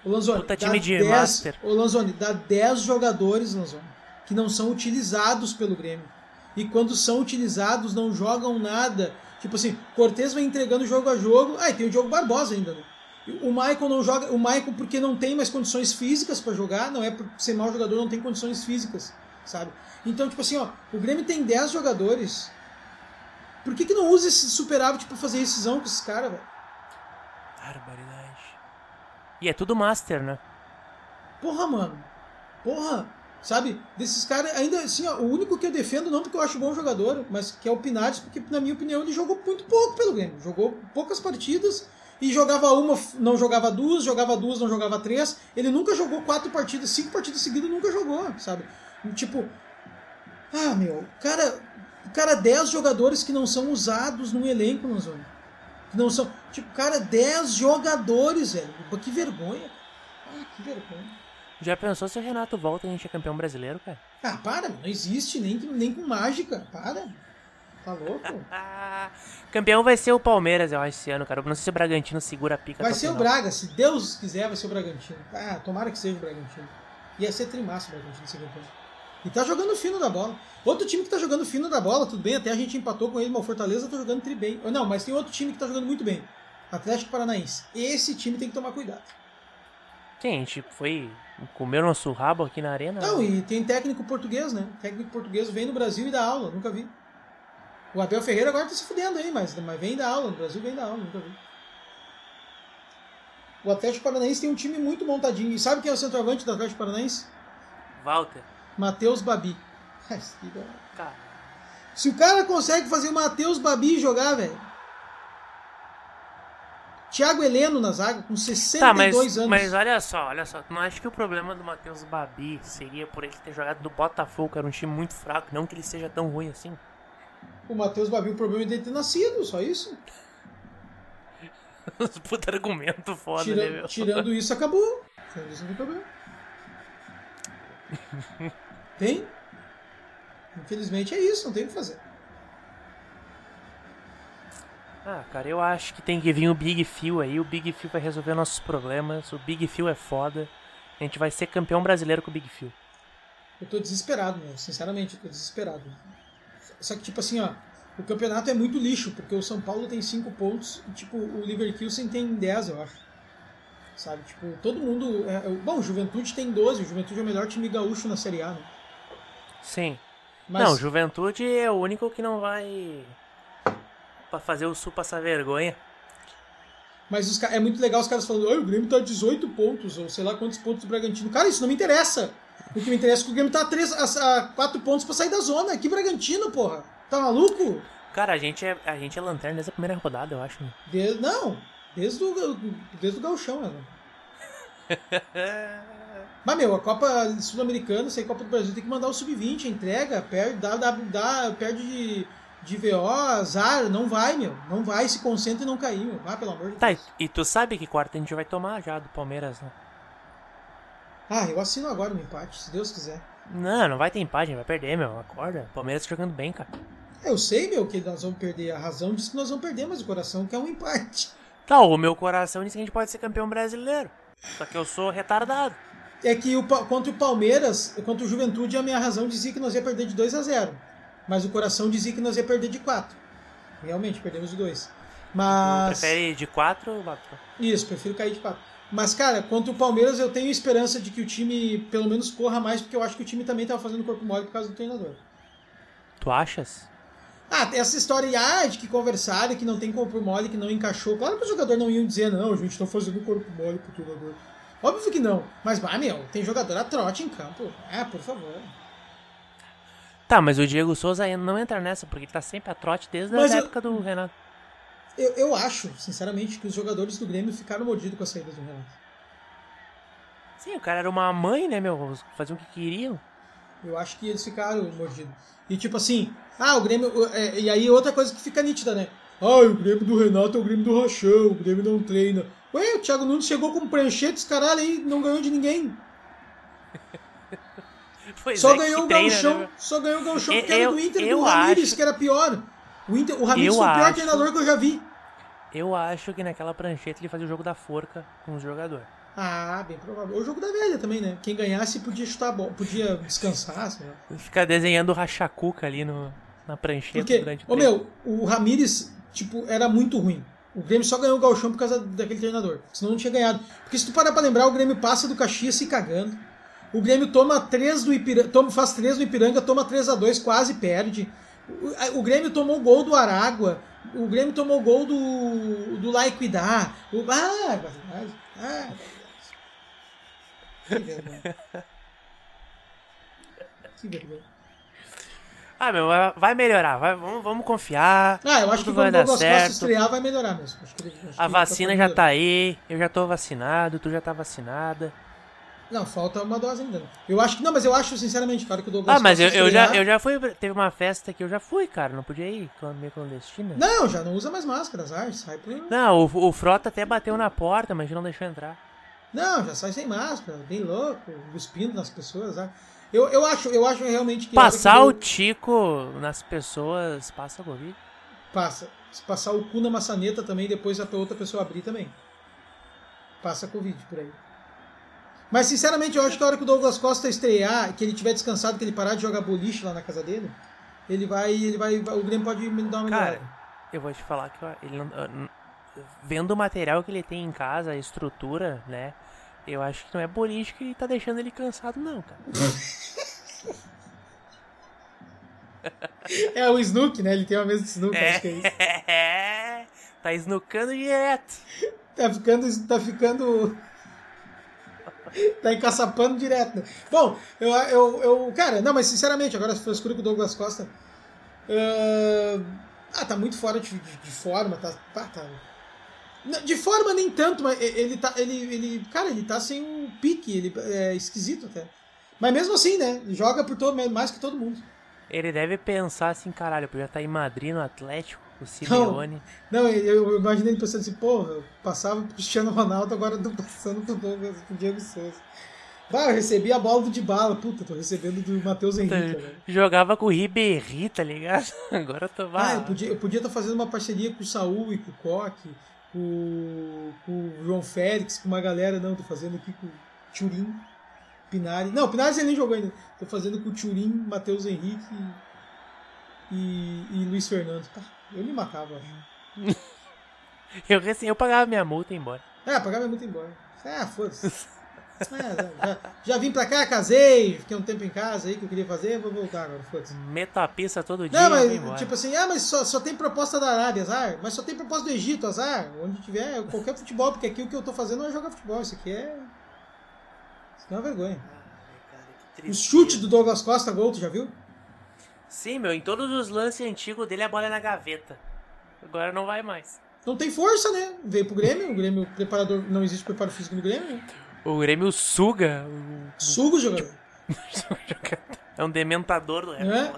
O Lanzoni, Puta time de 10, master. O Lanzoni, dá 10 jogadores, Lanzoni, que não são utilizados pelo Grêmio. E quando são utilizados, não jogam nada. Tipo assim, Cortez vai entregando jogo a jogo. Ah, e tem o Diogo Barbosa ainda, né? O Michael não joga. O Michael, porque não tem mais condições físicas para jogar, não é por ser mau jogador, não tem condições físicas, sabe? Então, tipo assim, ó, o Grêmio tem 10 jogadores. Por que, que não usa esse superávit pra fazer rescisão com esses caras, velho? Barbaridade. E é tudo master, né? Porra, mano. Porra. Sabe? Desses caras, ainda assim, ó, o único que eu defendo, não porque eu acho bom jogador, mas que é o Pinares, porque, na minha opinião, ele jogou muito pouco pelo Grêmio. Jogou poucas partidas e jogava uma, não jogava duas, jogava duas, não jogava três. Ele nunca jogou quatro partidas, cinco partidas seguidas, nunca jogou, sabe? Tipo, ah, meu, cara, cara, 10 jogadores que não são usados num elenco, Manzoni. Não são, tipo, cara, 10 jogadores, velho. Que vergonha. Ah, que vergonha. Já pensou se o Renato volta e a gente é campeão brasileiro, cara? Ah, para, não existe, nem, nem com mágica, para. Tá louco? campeão vai ser o Palmeiras, eu acho, esse ano, cara. Eu não sei se o Bragantino segura a pica. Vai ser o Braga, se Deus quiser, vai ser o Bragantino. Ah, tomara que seja o Bragantino. Ia ser trimassa o Bragantino ser campeão. E tá jogando fino da bola. Outro time que tá jogando fino da bola, tudo bem, até a gente empatou com ele, mas o Fortaleza tá jogando tri bem. Não, mas tem outro time que tá jogando muito bem. Atlético Paranaense. Esse time tem que tomar cuidado. Sim, a gente foi comer nosso rabo aqui na arena. Não, e tem técnico português, né? Técnico português vem no Brasil e dá aula, nunca vi. O Abel Ferreira agora tá se fudendo aí, mas, mas vem dar aula, no Brasil vem dar aula, nunca vi. O Atlético Paranaense tem um time muito montadinho. E sabe quem é o centroavante do Atlético Paranaense? Walter. Matheus Babi. Se o cara consegue fazer o Matheus Babi jogar, velho. Thiago Heleno na zaga, com 62 tá, mas, anos. Mas olha só, olha só. Não acho que o problema do Matheus Babi seria por ele ter jogado no Botafogo, que era um time muito fraco, não que ele seja tão ruim assim. O Matheus Babi, o problema é dele ter nascido, só isso. Puta argumento foda, Tira, né, meu? Tirando isso, acabou. Tirando isso, não tem? Infelizmente é isso, não tem o que fazer. Ah, cara, eu acho que tem que vir o Big Phil aí. O Big Phil vai resolver nossos problemas. O Big Phil é foda. A gente vai ser campeão brasileiro com o Big Phil. Eu tô desesperado, meu. Sinceramente, eu tô desesperado. Só que, tipo assim, ó. O campeonato é muito lixo, porque o São Paulo tem 5 pontos e, tipo, o Leverkusen tem 10, eu acho. Sabe? Tipo, todo mundo. É, bom, o Juventude tem 12. O Juventude é o melhor time gaúcho na Série A, né? Sim. Mas... Não, Juventude é o único que não vai para fazer o Sul passar vergonha. Mas os, é muito legal os caras falando, o Grêmio tá a 18 pontos, ou sei lá quantos pontos do Bragantino. Cara, isso não me interessa. O que me interessa é que o Grêmio tá a, 3, a, a 4 pontos pra sair da zona. Que Bragantino, porra. Tá maluco? Cara, a gente é, a gente é lanterna desde a primeira rodada, eu acho. Né? De, não, desde o, desde o Galchão, né? Mas, meu, a Copa Sul-Americana, se a Copa do Brasil tem que mandar o Sub-20, entrega, perde, dá, dá, dá, perde de, de VO, azar, não vai, meu. Não vai, se concentra e não cair, meu. Ah, pelo amor de tá, Deus. Tá, e tu sabe que quarta a gente vai tomar já do Palmeiras, né? Ah, eu assino agora o empate, se Deus quiser. Não, não vai ter empate, a gente vai perder, meu. Acorda. Palmeiras tá jogando bem, cara. Eu sei, meu, que nós vamos perder. A razão diz que nós vamos perder, mas o coração quer um empate. Tá, o meu coração diz que a gente pode ser campeão brasileiro. Só que eu sou retardado. É que o, contra o Palmeiras, contra o Juventude, a minha razão dizia que nós ia perder de 2 a 0 Mas o coração dizia que nós ia perder de 4. Realmente, perdemos de 2. Mas. Tu prefere de 4 ou Isso, prefiro cair de 4. Mas, cara, contra o Palmeiras eu tenho esperança de que o time pelo menos corra mais, porque eu acho que o time também tava fazendo corpo mole por causa do treinador. Tu achas? Ah, essa história ah, de que conversaram, que não tem corpo mole, que não encaixou. Claro que o jogador não iam dizer, não, a gente tá fazendo corpo mole pro treinador. Óbvio que não. Mas, bah, meu, tem jogador a trote em campo. Ah, por favor. Tá, mas o Diego Souza não entra nessa, porque ele tá sempre a trote desde mas a eu... época do Renato. Eu, eu acho, sinceramente, que os jogadores do Grêmio ficaram mordidos com a saída do Renato. Sim, o cara era uma mãe, né, meu? Faziam o que queriam. Eu acho que eles ficaram mordidos. E tipo assim, ah, o Grêmio. É, e aí outra coisa que fica nítida, né? Ah, o Grêmio do Renato é o Grêmio do Rachão, o Grêmio não treina. Ué, o Thiago Nunes chegou com pranchetes, caralho, aí não ganhou de ninguém. Pois só, é, ganhou o treina, Galchão, né? só ganhou o Galchão porque eu, era do Inter do Ramires, acho... que era pior. O, Inter, o Ramires foi o pior acho... treinador que eu já vi. Eu acho que naquela prancheta ele fazia o jogo da forca com os jogadores. Ah, bem provável. O jogo da velha também, né? Quem ganhasse podia chutar bom, podia descansar. Ficar desenhando rachacuca ali no, na prancheta Porque, durante o ô, meu, o Ramires, tipo, era muito ruim. O Grêmio só ganhou o Galchão por causa daquele treinador. Senão não tinha ganhado. Porque se tu parar pra lembrar, o Grêmio passa do Caxias se cagando. O Grêmio toma 3 do Ipiranga, toma, faz 3 no Ipiranga, toma 3 a 2 quase perde. O, o Grêmio tomou o gol do Aragua. O Grêmio tomou o gol do, do Laiquidá. O, ah, ah, que vergonha. Que vergonha. Ah, meu, vai melhorar, vai, vamos, vamos confiar. Ah, eu acho que o Douglas Costa estrear vai melhorar mesmo. Acho que acho a vacina já tá aí, eu já tô vacinado, tu já tá vacinada. Não, falta uma dose ainda. Eu acho que. Não, mas eu acho, sinceramente, cara, que o Douglas Ah, mas eu, eu, já, eu já fui. Teve uma festa que eu já fui, cara. Não podia ir meio clandestina. Não, já não usa mais máscara, sai, sai por. Não, o, o Frota até bateu na porta, mas não deixou entrar. Não, já sai sem máscara, bem louco, cuspindo nas pessoas. Né? Eu, eu, acho, eu acho realmente que. Passar o tico nas pessoas passa Covid? Passa. Se passar o cu na maçaneta também, depois a outra pessoa abrir também. Passa Covid por aí. Mas, sinceramente, eu acho que a hora que o Douglas Costa estrear, que ele tiver descansado, que ele parar de jogar boliche lá na casa dele, ele vai. Ele vai o Grêmio pode me dar uma Cara, eu vou te falar que ele não, vendo o material que ele tem em casa, a estrutura, né? Eu acho que não é boliche que tá deixando ele cansado, não, cara. é o Snook, né? Ele tem uma mesa de Snook, é, acho que é isso. É, tá snookando direto. Tá ficando. Tá ficando tá encaçapando direto. Né? Bom, eu, eu, eu. Cara, não, mas sinceramente, agora se fosse com o Douglas Costa. Uh, ah, tá muito fora de, de, de forma, tá, tá, tá, De forma nem tanto, mas ele tá. Ele, ele, cara, ele tá sem um pique, ele é esquisito até. Mas mesmo assim, né? Joga por todo, mais que todo mundo. Ele deve pensar assim, caralho, eu podia estar em Madrid, no Atlético, o Simeone. Não, não eu, eu imaginei ele pensando assim, porra, eu passava pro Cristiano Ronaldo, agora tô passando pro, Douglas, pro Diego Souza. Vai, eu recebi a bola do de bala, puta, tô recebendo do Matheus Henrique. Né? Jogava com o Ribéry, tá ligado? Agora eu tô Ah, eu podia, eu podia estar fazendo uma parceria com o Saúl e com o Coque, com, com o João Félix, com uma galera, não, tô fazendo aqui com o Turim. Pinari. Não, Pinari você nem jogou ainda. Tô fazendo com o Turim, Matheus Henrique e, e Luiz Fernando. eu me matava, eu, recém, eu pagava minha multa e ia embora. É, pagava minha multa e ia embora. É, foda-se. É, já, já, vim pra cá, casei, fiquei um tempo em casa aí que eu queria fazer, vou voltar agora, foda-se. Meto a pista todo dia. Não, mas tipo assim, ah, mas só, só tem proposta da Arábia, azar. Mas só tem proposta do Egito, azar. Onde tiver, qualquer futebol, porque aqui o que eu tô fazendo não é jogar futebol, isso aqui é é uma vergonha. o chute do Douglas Costa, gol, tu já viu? Sim, meu, em todos os lances antigos dele a bola é na gaveta. Agora não vai mais. Não tem força, né? Veio pro Grêmio, o Grêmio preparador, não existe preparo físico no Grêmio, né? O Grêmio suga. O... Suga o jogador. é um dementador do é?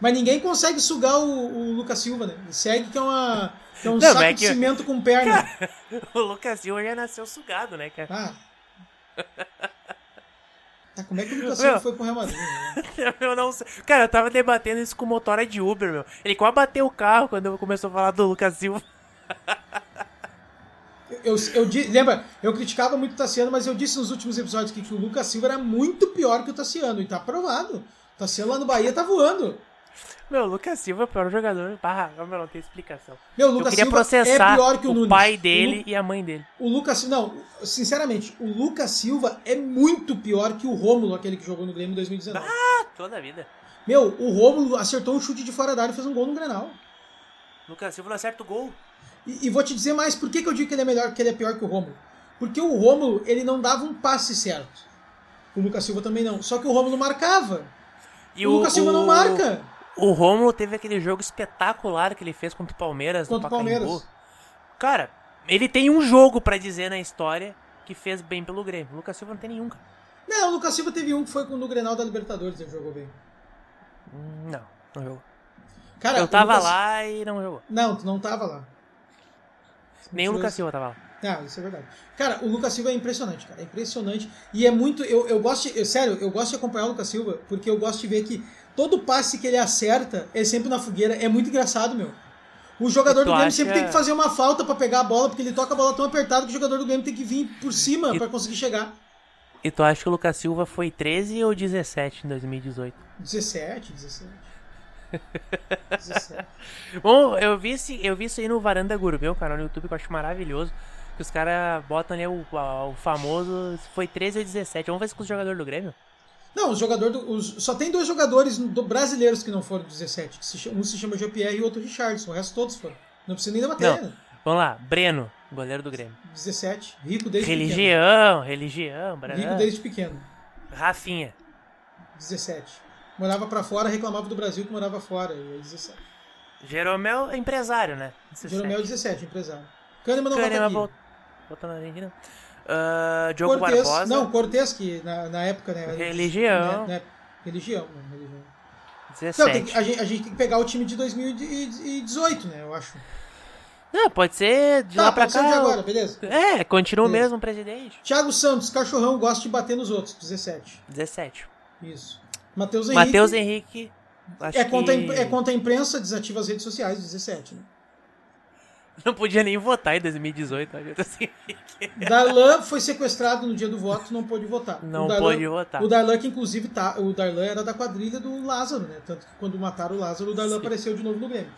Mas ninguém consegue sugar o, o Lucas Silva, né? Ele segue que é, uma, que é um não, saco é que... de cimento com perna. Cara, o Lucas Silva já nasceu sugado, né, cara? Ah. Tá, como é que o Lucas Silva foi pro Real Madrid? Né? eu não sei. Cara, eu tava debatendo isso com o motora de Uber, meu. Ele quase bateu o carro quando começou a falar do Lucas Silva. Eu, eu, eu, lembra, eu criticava muito o Tassiano, mas eu disse nos últimos episódios que, que o Lucas Silva era muito pior que o Tassiano. E tá aprovado. O Tassiano lá no Bahia tá voando. Meu, o Lucas Silva é o pior jogador. Barra, não tem explicação. Meu, o Lucas eu queria Silva processar é pior que o, o Nunes. pai dele e a mãe dele. O Lucas Não, sinceramente, o Lucas Silva é muito pior que o Rômulo, aquele que jogou no Grêmio em 2019. Ah, toda a vida. Meu, o Rômulo acertou um chute de fora da área e fez um gol no Grenal. Lucas Silva não acerta o gol. E, e, vou te dizer mais, por que, que eu digo que ele é melhor, que ele é pior que o Rômulo? Porque o Rômulo, ele não dava um passe certo. O Lucas Silva também não. Só que o Rômulo marcava. E o, o Lucas Silva o... não marca. O Romulo teve aquele jogo espetacular que ele fez contra o Palmeiras contra no Pacaembu. Palmeiras. Cara, ele tem um jogo para dizer na história que fez bem pelo Grêmio. O Lucas Silva não tem nenhum, cara. Não, o Lucas Silva teve um que foi no Grenal da Libertadores, ele jogou bem. Não, não jogou. Cara, eu tava Lucas- lá e não jogou. Não, tu não tava lá. Nem o Lucas Silva tava lá. Ah, isso é verdade. Cara, o Lucas Silva é impressionante, cara. É impressionante. E é muito. Eu, eu gosto de. eu- sério, eu gosto de acompanhar o Lucas Silva, porque eu gosto de ver que todo passe que ele acerta é sempre na fogueira. É muito engraçado, meu. O jogador do Grêmio acha- sempre tem que fazer uma falta pra pegar a bola, porque ele toca a bola tão apertado que o jogador do Grêmio tem que vir por cima E- pra conseguir chegar. E tu acha que o Lucas Silva foi 13 ou 17 em 2018? 17, 17. 17. Bom, eu vi, esse, eu vi isso aí no Varanda Gourmet, o canal no YouTube, que eu acho maravilhoso. Que os caras botam ali o, o famoso. Foi 13 ou 17. Vamos ver se com os jogadores do Grêmio. Não, os jogadores. do- os- só tem dois jogadores do- brasileiros que não foram 17. que se um se chama Jean-Pierre e o outro Richardson. O resto todos foram. Não precisa nem da matéria. né? Vamos lá, Breno, goleiro do Grêmio. 17. Rico desde pequeno. Religião, religião, Rico Breno. desde pequeno. Rafinha. 17. Morava pra fora, reclamava do Brasil que morava fora. E aí 17. Jeromel é empresário, né? 17. Jeromel 17, empresário. Kahneman não Kahneman volta aqui. vol- voltou na Argentina. Ah, Diogo Cortez, Barbosa. não, Cortez, que na, na época, né? Religião. Né, né, religião, né, religião. 17. Não, tem a, gente, a gente tem que pegar o time de 2018, né? Eu acho. Não, pode ser de Tá, lá pra cá. de agora, beleza. É, continua o Beleza. mesmo presidente. Thiago Santos, cachorrão, gosta de bater nos outros, 17. 17. Isso. Matheus Henrique. Matheus Henrique. É contra, a que é contra a imprensa, desativa as redes sociais, 17. Né? não podia nem votar em 2018. Matheus Henrique. Darlan foi sequestrado no dia do voto, não pôde votar. Não Darlan- pôde votar. O Darlan, que inclusive tá, o Darlan era da quadrilha do Lázaro, né? Tanto que quando mataram o Lázaro, o Darlan Sim. apareceu de novo no Grêmio.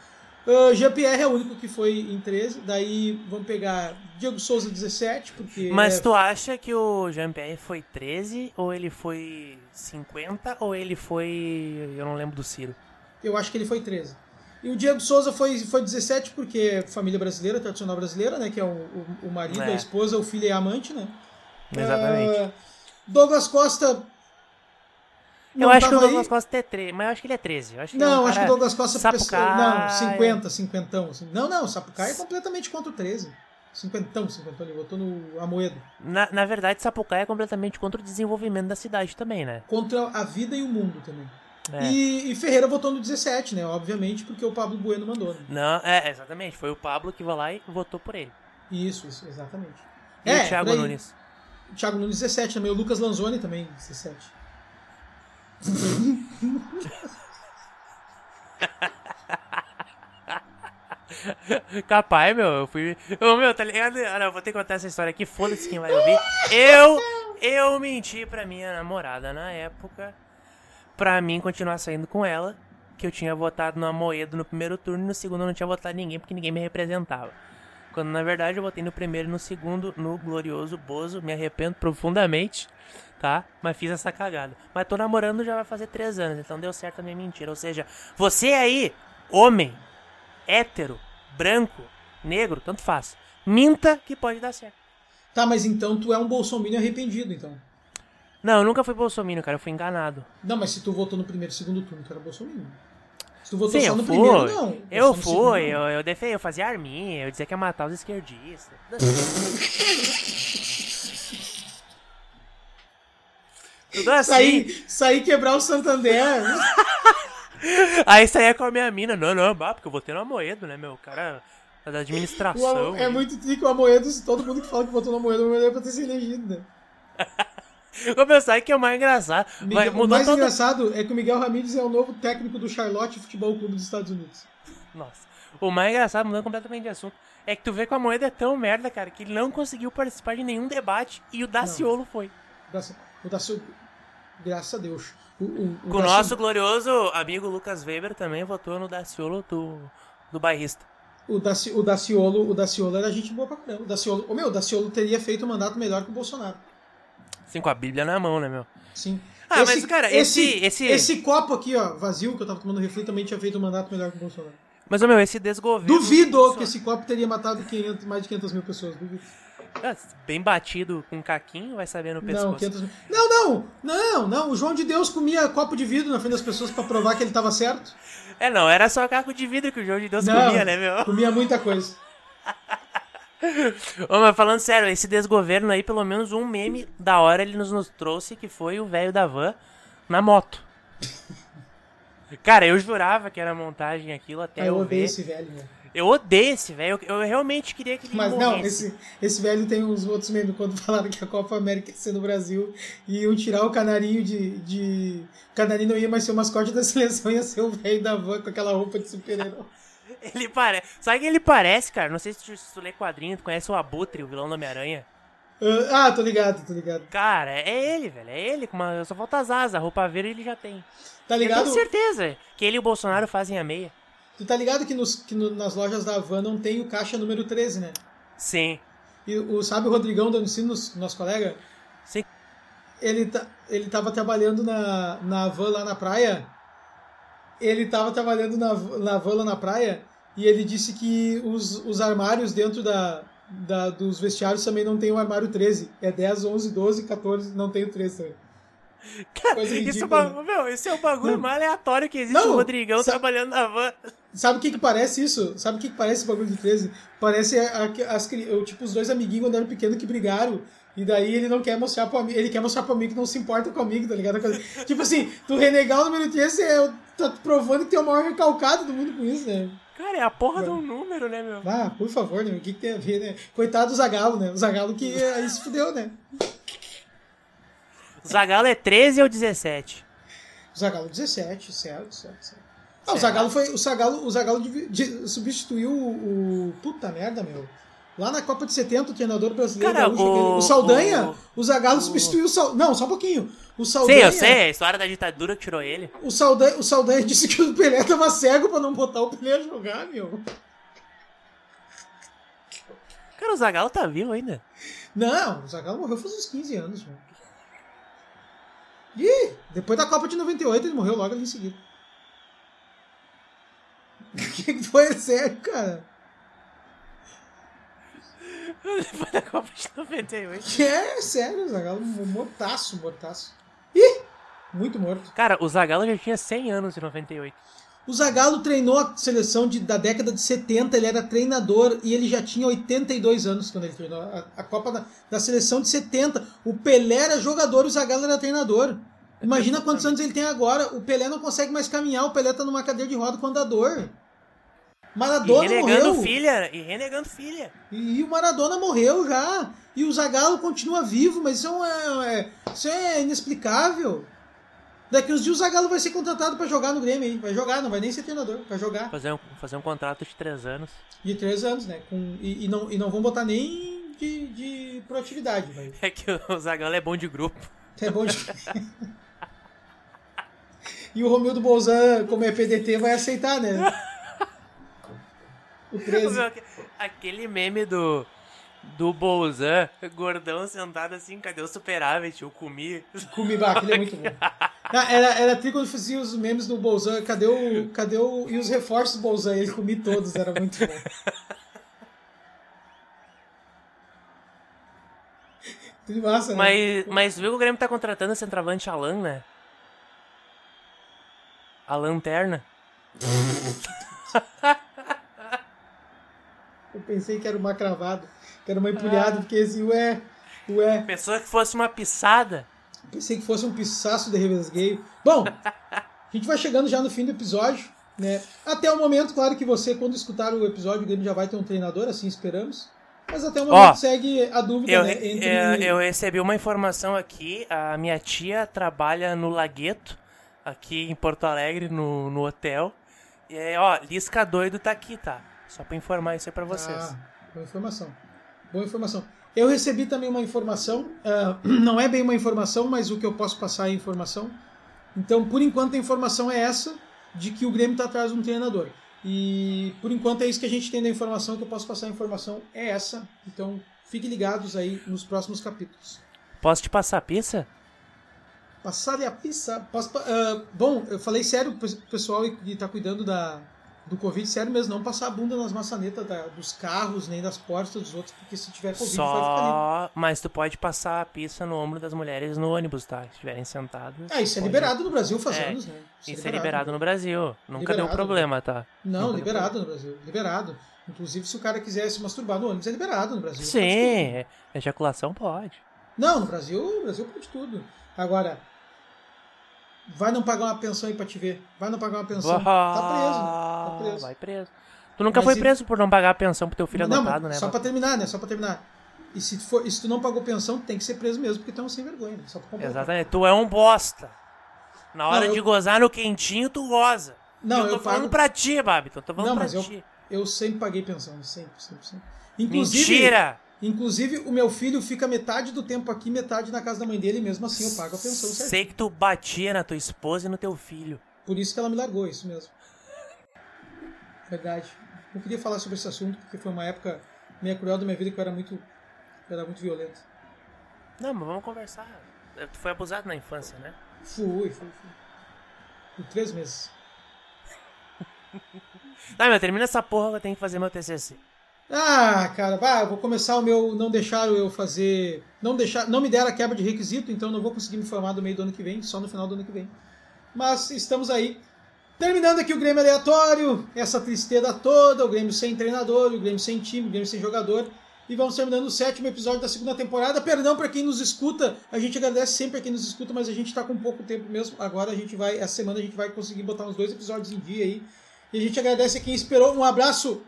Uh, Jean-Pierre é o único que foi em 13, daí vamos pegar Diego Souza 17, porque. Mas é- tu acha que o Jean-Pierre foi 13, ou ele foi 50, ou ele foi. Eu não lembro do Ciro. Eu acho que ele foi 13. E o Diego Souza foi, foi 17 porque família brasileira, tradicional brasileira, né? Que é o, o, o marido, É. a esposa, o filho e a amante, né? Exatamente. Ah, Douglas Costa. Eu não acho que o Douglas aí. Costa é 13, mas eu acho que ele é 13. Eu acho ele é Não, um acho que o Douglas Costa Sapucaia. Não, 50, 50. Assim. Não, não, Sapucaia é completamente contra o 13. 50, 50, ele votou no Amoedo. Na, na verdade, Sapucaia é completamente contra o desenvolvimento da cidade também, né? Contra a vida e o mundo também. É. E, e Ferreira votou no 17, né? Obviamente, porque o Pablo Bueno mandou. Né? Não, é, exatamente. Foi o Pablo que vai lá e votou por ele. Isso, isso, exatamente. E É, o Thiago. Nunes. Thiago Nunes 17 também, o Lucas Lanzoni também 17. Capaz, meu, eu fui. Ô, meu, tá ligado? Ah, não, vou ter que contar essa história aqui, foda-se quem vai ouvir. Eu. Eu menti pra minha namorada na época. Pra mim continuar saindo com ela. Que eu tinha votado no Amoedo no primeiro turno e no segundo eu não tinha votado ninguém porque ninguém me representava. Quando na verdade eu votei no primeiro e no segundo no glorioso Bozo. Me arrependo profundamente, tá? Mas fiz essa cagada. Mas tô namorando já vai fazer três anos, então deu certo a minha mentira. Ou seja, você aí, homem, hétero, branco, negro, tanto faz. Minta que pode dar certo. Tá, mas então tu é um bolsominion arrependido, então. Não, eu nunca fui bolsominion, cara, eu fui enganado. Não, mas se tu votou no primeiro e segundo turno, tu era bolsominion. Se tu votou Sim, só no fui. primeiro, não. eu fui, eu, eu defendi, eu fazia arminha, eu dizia que ia matar os esquerdistas. Tudo assim. Sair, sair quebrar o Santander. Aí saía com a minha mina. Não, não, bah, porque eu votei no Amoedo, né, meu? O cara da O administração. Amo- é aí. muito trico o Amoedo, todo mundo que fala que votou no Amoedo, o Amoedo é pra ter se elegido, né? Pensei que é o mais engraçado. Vai, Miguel- o mais todo... engraçado é que o Miguel Ramírez é o novo técnico do Charlotte Futebol Clube dos Estados Unidos. Nossa. O mais engraçado, mudando completamente de assunto, é que tu vê que a moeda é tão merda, cara, que ele não conseguiu participar de nenhum debate e o Daciolo foi. Graças, o Dacio, graças a Deus. O, o, o o nosso glorioso amigo Lucas Weber também votou no Daciolo do, do bairrista. O, Daci, o Daciolo, o Daciolo era gente boa pra caramba. O Daciolo, o meu, o Daciolo teria feito um mandato melhor que o Bolsonaro. Assim, com a Bíblia na mão, né, meu? Sim. Ah, mas, cara, esse- esse- esse copo aqui, ó, vazio, que eu tava tomando refri, também tinha feito um mandato melhor que o Bolsonaro. Mas, meu, esse desgoverno... Duvido que esse copo teria matado 500, mais de 500 mil pessoas. Duvido. Bem batido com caquinho, vai saber no pescoço. Não, 500 mil. Não, não, não, não. O João de Deus comia copo de vidro na frente das pessoas pra provar que ele tava certo. É, não, era só caco de vidro que o João de Deus Não, comia, né, meu? Comia muita coisa. Ô, mas falando sério, esse desgoverno aí, pelo menos um meme da hora ele nos, nos trouxe, que foi o velho da van na moto. Cara, eu jurava que era montagem aquilo até Ah, eu eu odeio ver. esse velho, né? Eu odeio esse velho. Eu, eu realmente queria que ele Mas morresse. não, esse, esse velho tem uns outros memes quando falaram que a Copa América ia ser no Brasil e iam tirar o canarinho de. de... O canarinho não ia mais ser o mascote da seleção, ia ser o velho da van com aquela roupa de super-herói. Ele parece. Sabe quem ele parece, cara? Não sei se tu, se tu lê quadrinho, tu conhece o Abutre, o vilão do Homem-Aranha. Ah, tô ligado, tô ligado. Cara, é ele, velho. É ele. Com uma... Só falta as asas. A roupa verde ele já tem. Tá Eu ligado? tenho certeza que ele e o Bolsonaro fazem a meia. Tu tá ligado que, nos, que no- nas lojas da van não tem o caixa número 13, né? Sim. E o, sabe o Rodrigão do ensino, nosso, colega? Sim. Ele, tá, ele tava trabalhando na, na van lá na praia. Ele tava trabalhando na, na van lá na praia e ele disse que os, os armários dentro da, da, dos vestiários também não tem o armário 13. É 10, 11, 12, 14, não tem o 13 também. Cara, Coisa isso, é ridícula, ba- meu, esse é o bagulho Não. mais aleatório que existe. Não, o Rodrigão sa- trabalhando na van. Sabe o que que parece isso? Sabe o que que parece esse bagulho de 13? Parece a- a- as, tipo, os dois amiguinhos quando eram pequenos que brigaram. E daí ele não quer mostrar pro amigo, ele quer mostrar pro amigo que não se importa com o amigo, tá ligado? tipo assim, tu renegar o número 13 é, tá provando que tem o maior recalcado do mundo com isso, né? Cara, é a porra de um número, né, meu? Ah, por favor, né? O que, que tem a ver, né? Coitado do Zagalo, né? O Zagalo que aí se fudeu, né? O Zagalo é 13 ou 17? O Zagalo 17, certo, certo, certo. Ah, o Certo. Zagalo foi. O Zagalo, o Zagalo divi- de- substituiu o, o- Puta merda, meu. Lá na Copa de 70, o treinador brasileiro Cara, gaúcho, o- o, Saldanha, o- o, Zagalo o- substituiu o Saldanha. Não, só um pouquinho. O Sei, Saldanha. eu sei, a história da ditadura tirou ele. O Saldanha, o Saldanha disse que o Pelé tava cego pra não botar o Pelé a jogar, meu. Cara, o Zagalo tá vivo ainda. Não, o Zagallo morreu faz uns 15 anos, meu. Ih, depois da Copa de 98 ele morreu logo ali em seguida. O que foi? Sério, cara? Depois da Copa de 98. Que é sério, o Zagallo mortaço, mortaço. Ih, muito morto. Cara, o Zagalo já tinha 100 anos em 98. O Zagallo treinou a seleção de- da década de 70, ele era treinador e ele já tinha 82 anos quando ele treinou a, a Copa da, da seleção de 70. O Pelé era jogador e o Zagallo era treinador. Imagina quantos anos ele tem agora. O Pelé não consegue mais caminhar, o Pelé tá numa cadeira de roda com andador. E Maradona renegando morreu. filha, e renegando filha. E, e o Maradona morreu já. E o Zagallo continua vivo, mas isso é, um- é- isso é inexplicável. Daqui uns dias o Zagallo vai ser contratado pra jogar no Grêmio aí. Vai jogar, não vai nem ser treinador, vai jogar. Fazer um, fazer um contrato de 3 anos. De três anos, né? Com, e, e não, e não vão botar nem de, de proatividade, vai. É que o Zagalo é bom de grupo. É bom de... E o Romildo Bolzan, como é PDT, vai aceitar, né? O 13. Aquele meme do. Do Bolzan, gordão sentado assim, cadê o superávit? Eu comi. Comibá, aquele é muito bom. Ah, Era, era tri quando fazia os memes do Bolzan, cadê o. Cadê o. E os reforços do Bolzan? Ele comi todos, era muito bom. Tudo massa, né? Mas, mas viu que o Grêmio tá contratando o centroavante Alan, né? A lanterna. Eu pensei que era uma cravada, que era uma empulhada, porque assim, ué, ué. Pensou que fosse uma pisada. Pensei que fosse um pisaço de revesgueio. Bom, a gente vai chegando já no fim do episódio, né? Até o momento, claro que você, quando escutar o episódio, o Grêmio já vai ter um treinador, assim esperamos. Mas até o momento Ó, segue a dúvida, Eu, né? re- Entre... eu, eu recebi uma informação aqui. A minha tia trabalha no Lagueto, aqui em Porto Alegre, no, no hotel. E aí, ó, Lisca doido tá aqui, tá? Só pra informar isso aí pra vocês. Ah, boa informação. Boa informação. Eu recebi também uma informação, ah, não é bem uma informação, mas o que eu posso passar é informação. Então, por enquanto, a informação é essa, de que o Grêmio está atrás de um treinador. E por enquanto é isso que a gente tem da informação, que eu posso passar a informação é essa. Então, fiquem ligados aí nos próximos capítulos. Posso te passar a pizza? Passar a pizza. Posso, ah, bom, eu falei sério pro pessoal que está cuidando da, do Covid, sério mesmo, não passar a bunda nas maçanetas da, dos carros, nem das portas dos outros, porque se tiver Covid Só... vai ficar. Mas tu pode passar a pista no ombro das mulheres no ônibus, tá? Se estiverem sentadas. Ah, isso é pode... liberado no Brasil faz É, anos, né? Isso é liberado no Brasil. Nunca Liberado. deu problema, tá? Não, Nunca liberado no Brasil. Liberado. Inclusive, se o cara quiser se masturbar no ônibus, é liberado no Brasil. Sim, é- ejaculação pode. Não, no Brasil, no Brasil pode tudo. Agora, vai não pagar uma pensão aí pra te ver. Vai não pagar uma pensão. Tá preso. Tá preso. Vai preso. Tu nunca Mas foi e- preso por não pagar a pensão pro teu filho não, adotado, né? só pra terminar, né? Só pra terminar. E se, tu for, e se tu não pagou pensão, tem que ser preso mesmo, porque tu é um sem vergonha. Né? Só pra completar. Exatamente. Tu é um bosta. Na hora Não, eu- de gozar no quentinho, tu goza. Não, E eu tô eu falando pago- pra ti, Babi. Eu tô falando Não, pra mas eu, ti. eu sempre paguei pensão. Sempre, sempre, sempre. Inclusive, Mentira! Inclusive, o meu filho fica metade do tempo aqui, metade na casa da mãe dele, e mesmo assim eu pago a pensão certo? Sei que tu batia na tua esposa e no teu filho. Por isso que ela me largou, isso mesmo. Verdade. Não queria falar sobre esse assunto, porque foi uma época meio cruel da minha vida que eu era muito, eu era muito violento. Não, mas vamos conversar. Tu foi abusado na infância, né? Fui, fui, fui. Por três meses. Tá, meu, termina essa porra que eu tenho que fazer meu TCC. Ah, cara, eu vou começar o meu. Não deixaram eu fazer. Não deixar, não me deram a quebra de requisito, então não vou conseguir me formar do meio do ano que vem, só no final do ano que vem. Mas estamos aí. Terminando aqui o Grêmio aleatório, essa tristeza toda, o Grêmio sem treinador, o Grêmio sem time, o Grêmio sem jogador. E vamos terminando o sétimo episódio da segunda temporada. Perdão para quem nos escuta, a gente agradece sempre a quem nos escuta, mas a gente tá com pouco tempo mesmo. Agora a gente vai, essa semana a gente vai conseguir botar uns dois episódios em dia aí. E a gente agradece a quem esperou. Um abraço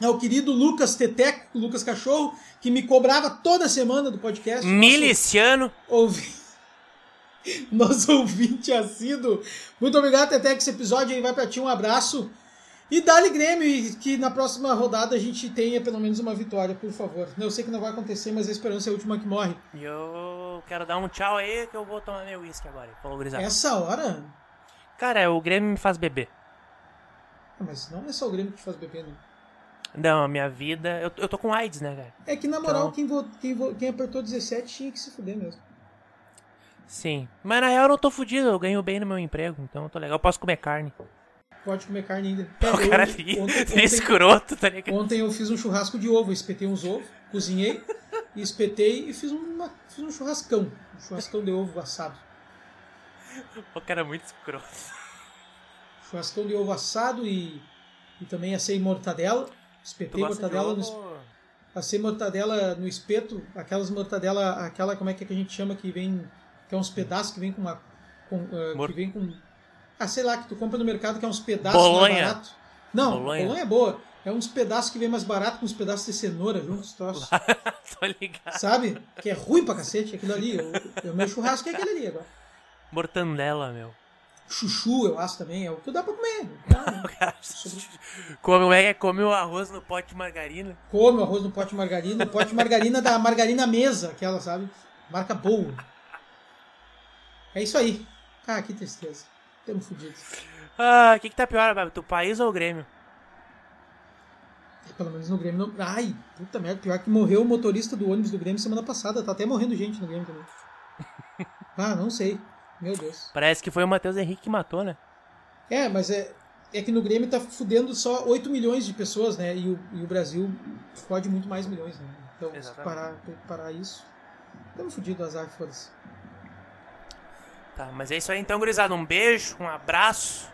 ao querido Lucas Teteco, o Lucas Cachorro, que me cobrava toda semana do podcast. Miliciano. Ouvi... Nosso ouvinte assíduo. Muito obrigado, Teteco. Esse episódio aí vai pra ti. Um abraço. E dá-lhe Grêmio, que na próxima rodada a gente tenha pelo menos uma vitória, por favor. Eu sei que não vai acontecer, mas a esperança é a última que morre. E eu quero dar um tchau aí que eu vou tomar meu uísque agora. Falou, gurizada. Essa hora? Cara, o Grêmio me faz beber. Ah, Mas não é só o Grêmio que te faz beber, né? Não, a minha vida. Eu, eu tô com AIDS, né, cara? É que na moral, Então- quem, vo... quem, vo... quem apertou 17 tinha que se fuder mesmo. Sim. Mas na real eu não tô fudido, eu ganho bem no meu emprego, então eu tô legal. Eu posso comer carne. Pode comer carne ainda. o eu- cara ali, ontem- é ontem- escroto, tá ligado? Ontem eu fiz um churrasco de ovo, espetei uns ovos, cozinhei, espetei e fiz, uma, fiz um churrascão. Um churrascão de ovo assado. O cara é muito escroto. Churrascão de ovo assado e, e também assei mortadela. Espetei mortadela no, es- ovo? assei mortadela no espeto, aquelas mortadela, aquela como é que, é que a gente chama que vem, que é uns pedaços que vem com uma. Com, ah, Mor- que vem com. Ah, sei lá, que tu compra no mercado que é uns pedaços Bolonha. mais barato. Não, Bolonha. bolonha é boa. É uns pedaços que vem mais barato com uns pedaços de cenoura juntos, os troços. tô ligado. Sabe? Que é ruim pra cacete aquilo ali. O meu churrasco é aquele ali agora. Mortandela, meu. Chuchu, eu acho também. É o que dá pra comer. Dá, né? Cara come, é é? Come o arroz no pote de margarina. Come o arroz no pote de margarina. O pote de margarina da margarina mesa, aquela, sabe? Marca boa. É isso aí. Ah, que tristeza. Tamo fudidos. Ah, o que que tá pior, Babi? Tu país ou o Grêmio? Pelo menos no Grêmio não. Ai, puta merda. Pior que morreu o motorista do ônibus do Grêmio semana passada. Tá até morrendo gente no Grêmio também. Ah, não sei. Meu Deus. Parece que foi o Matheus Henrique que matou, né? É, mas é, é que no Grêmio tá fudendo só 8 milhões de pessoas, né? E o, e o Brasil fode muito mais milhões, né? Então, Exatamente. parar, parar isso. Estamos fudidos, azar, foda-se. Tá, mas é isso aí então, gurizada. Um beijo, um abraço.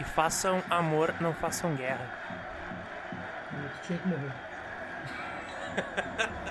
E façam amor, não façam guerra. Tu tinha que morrer.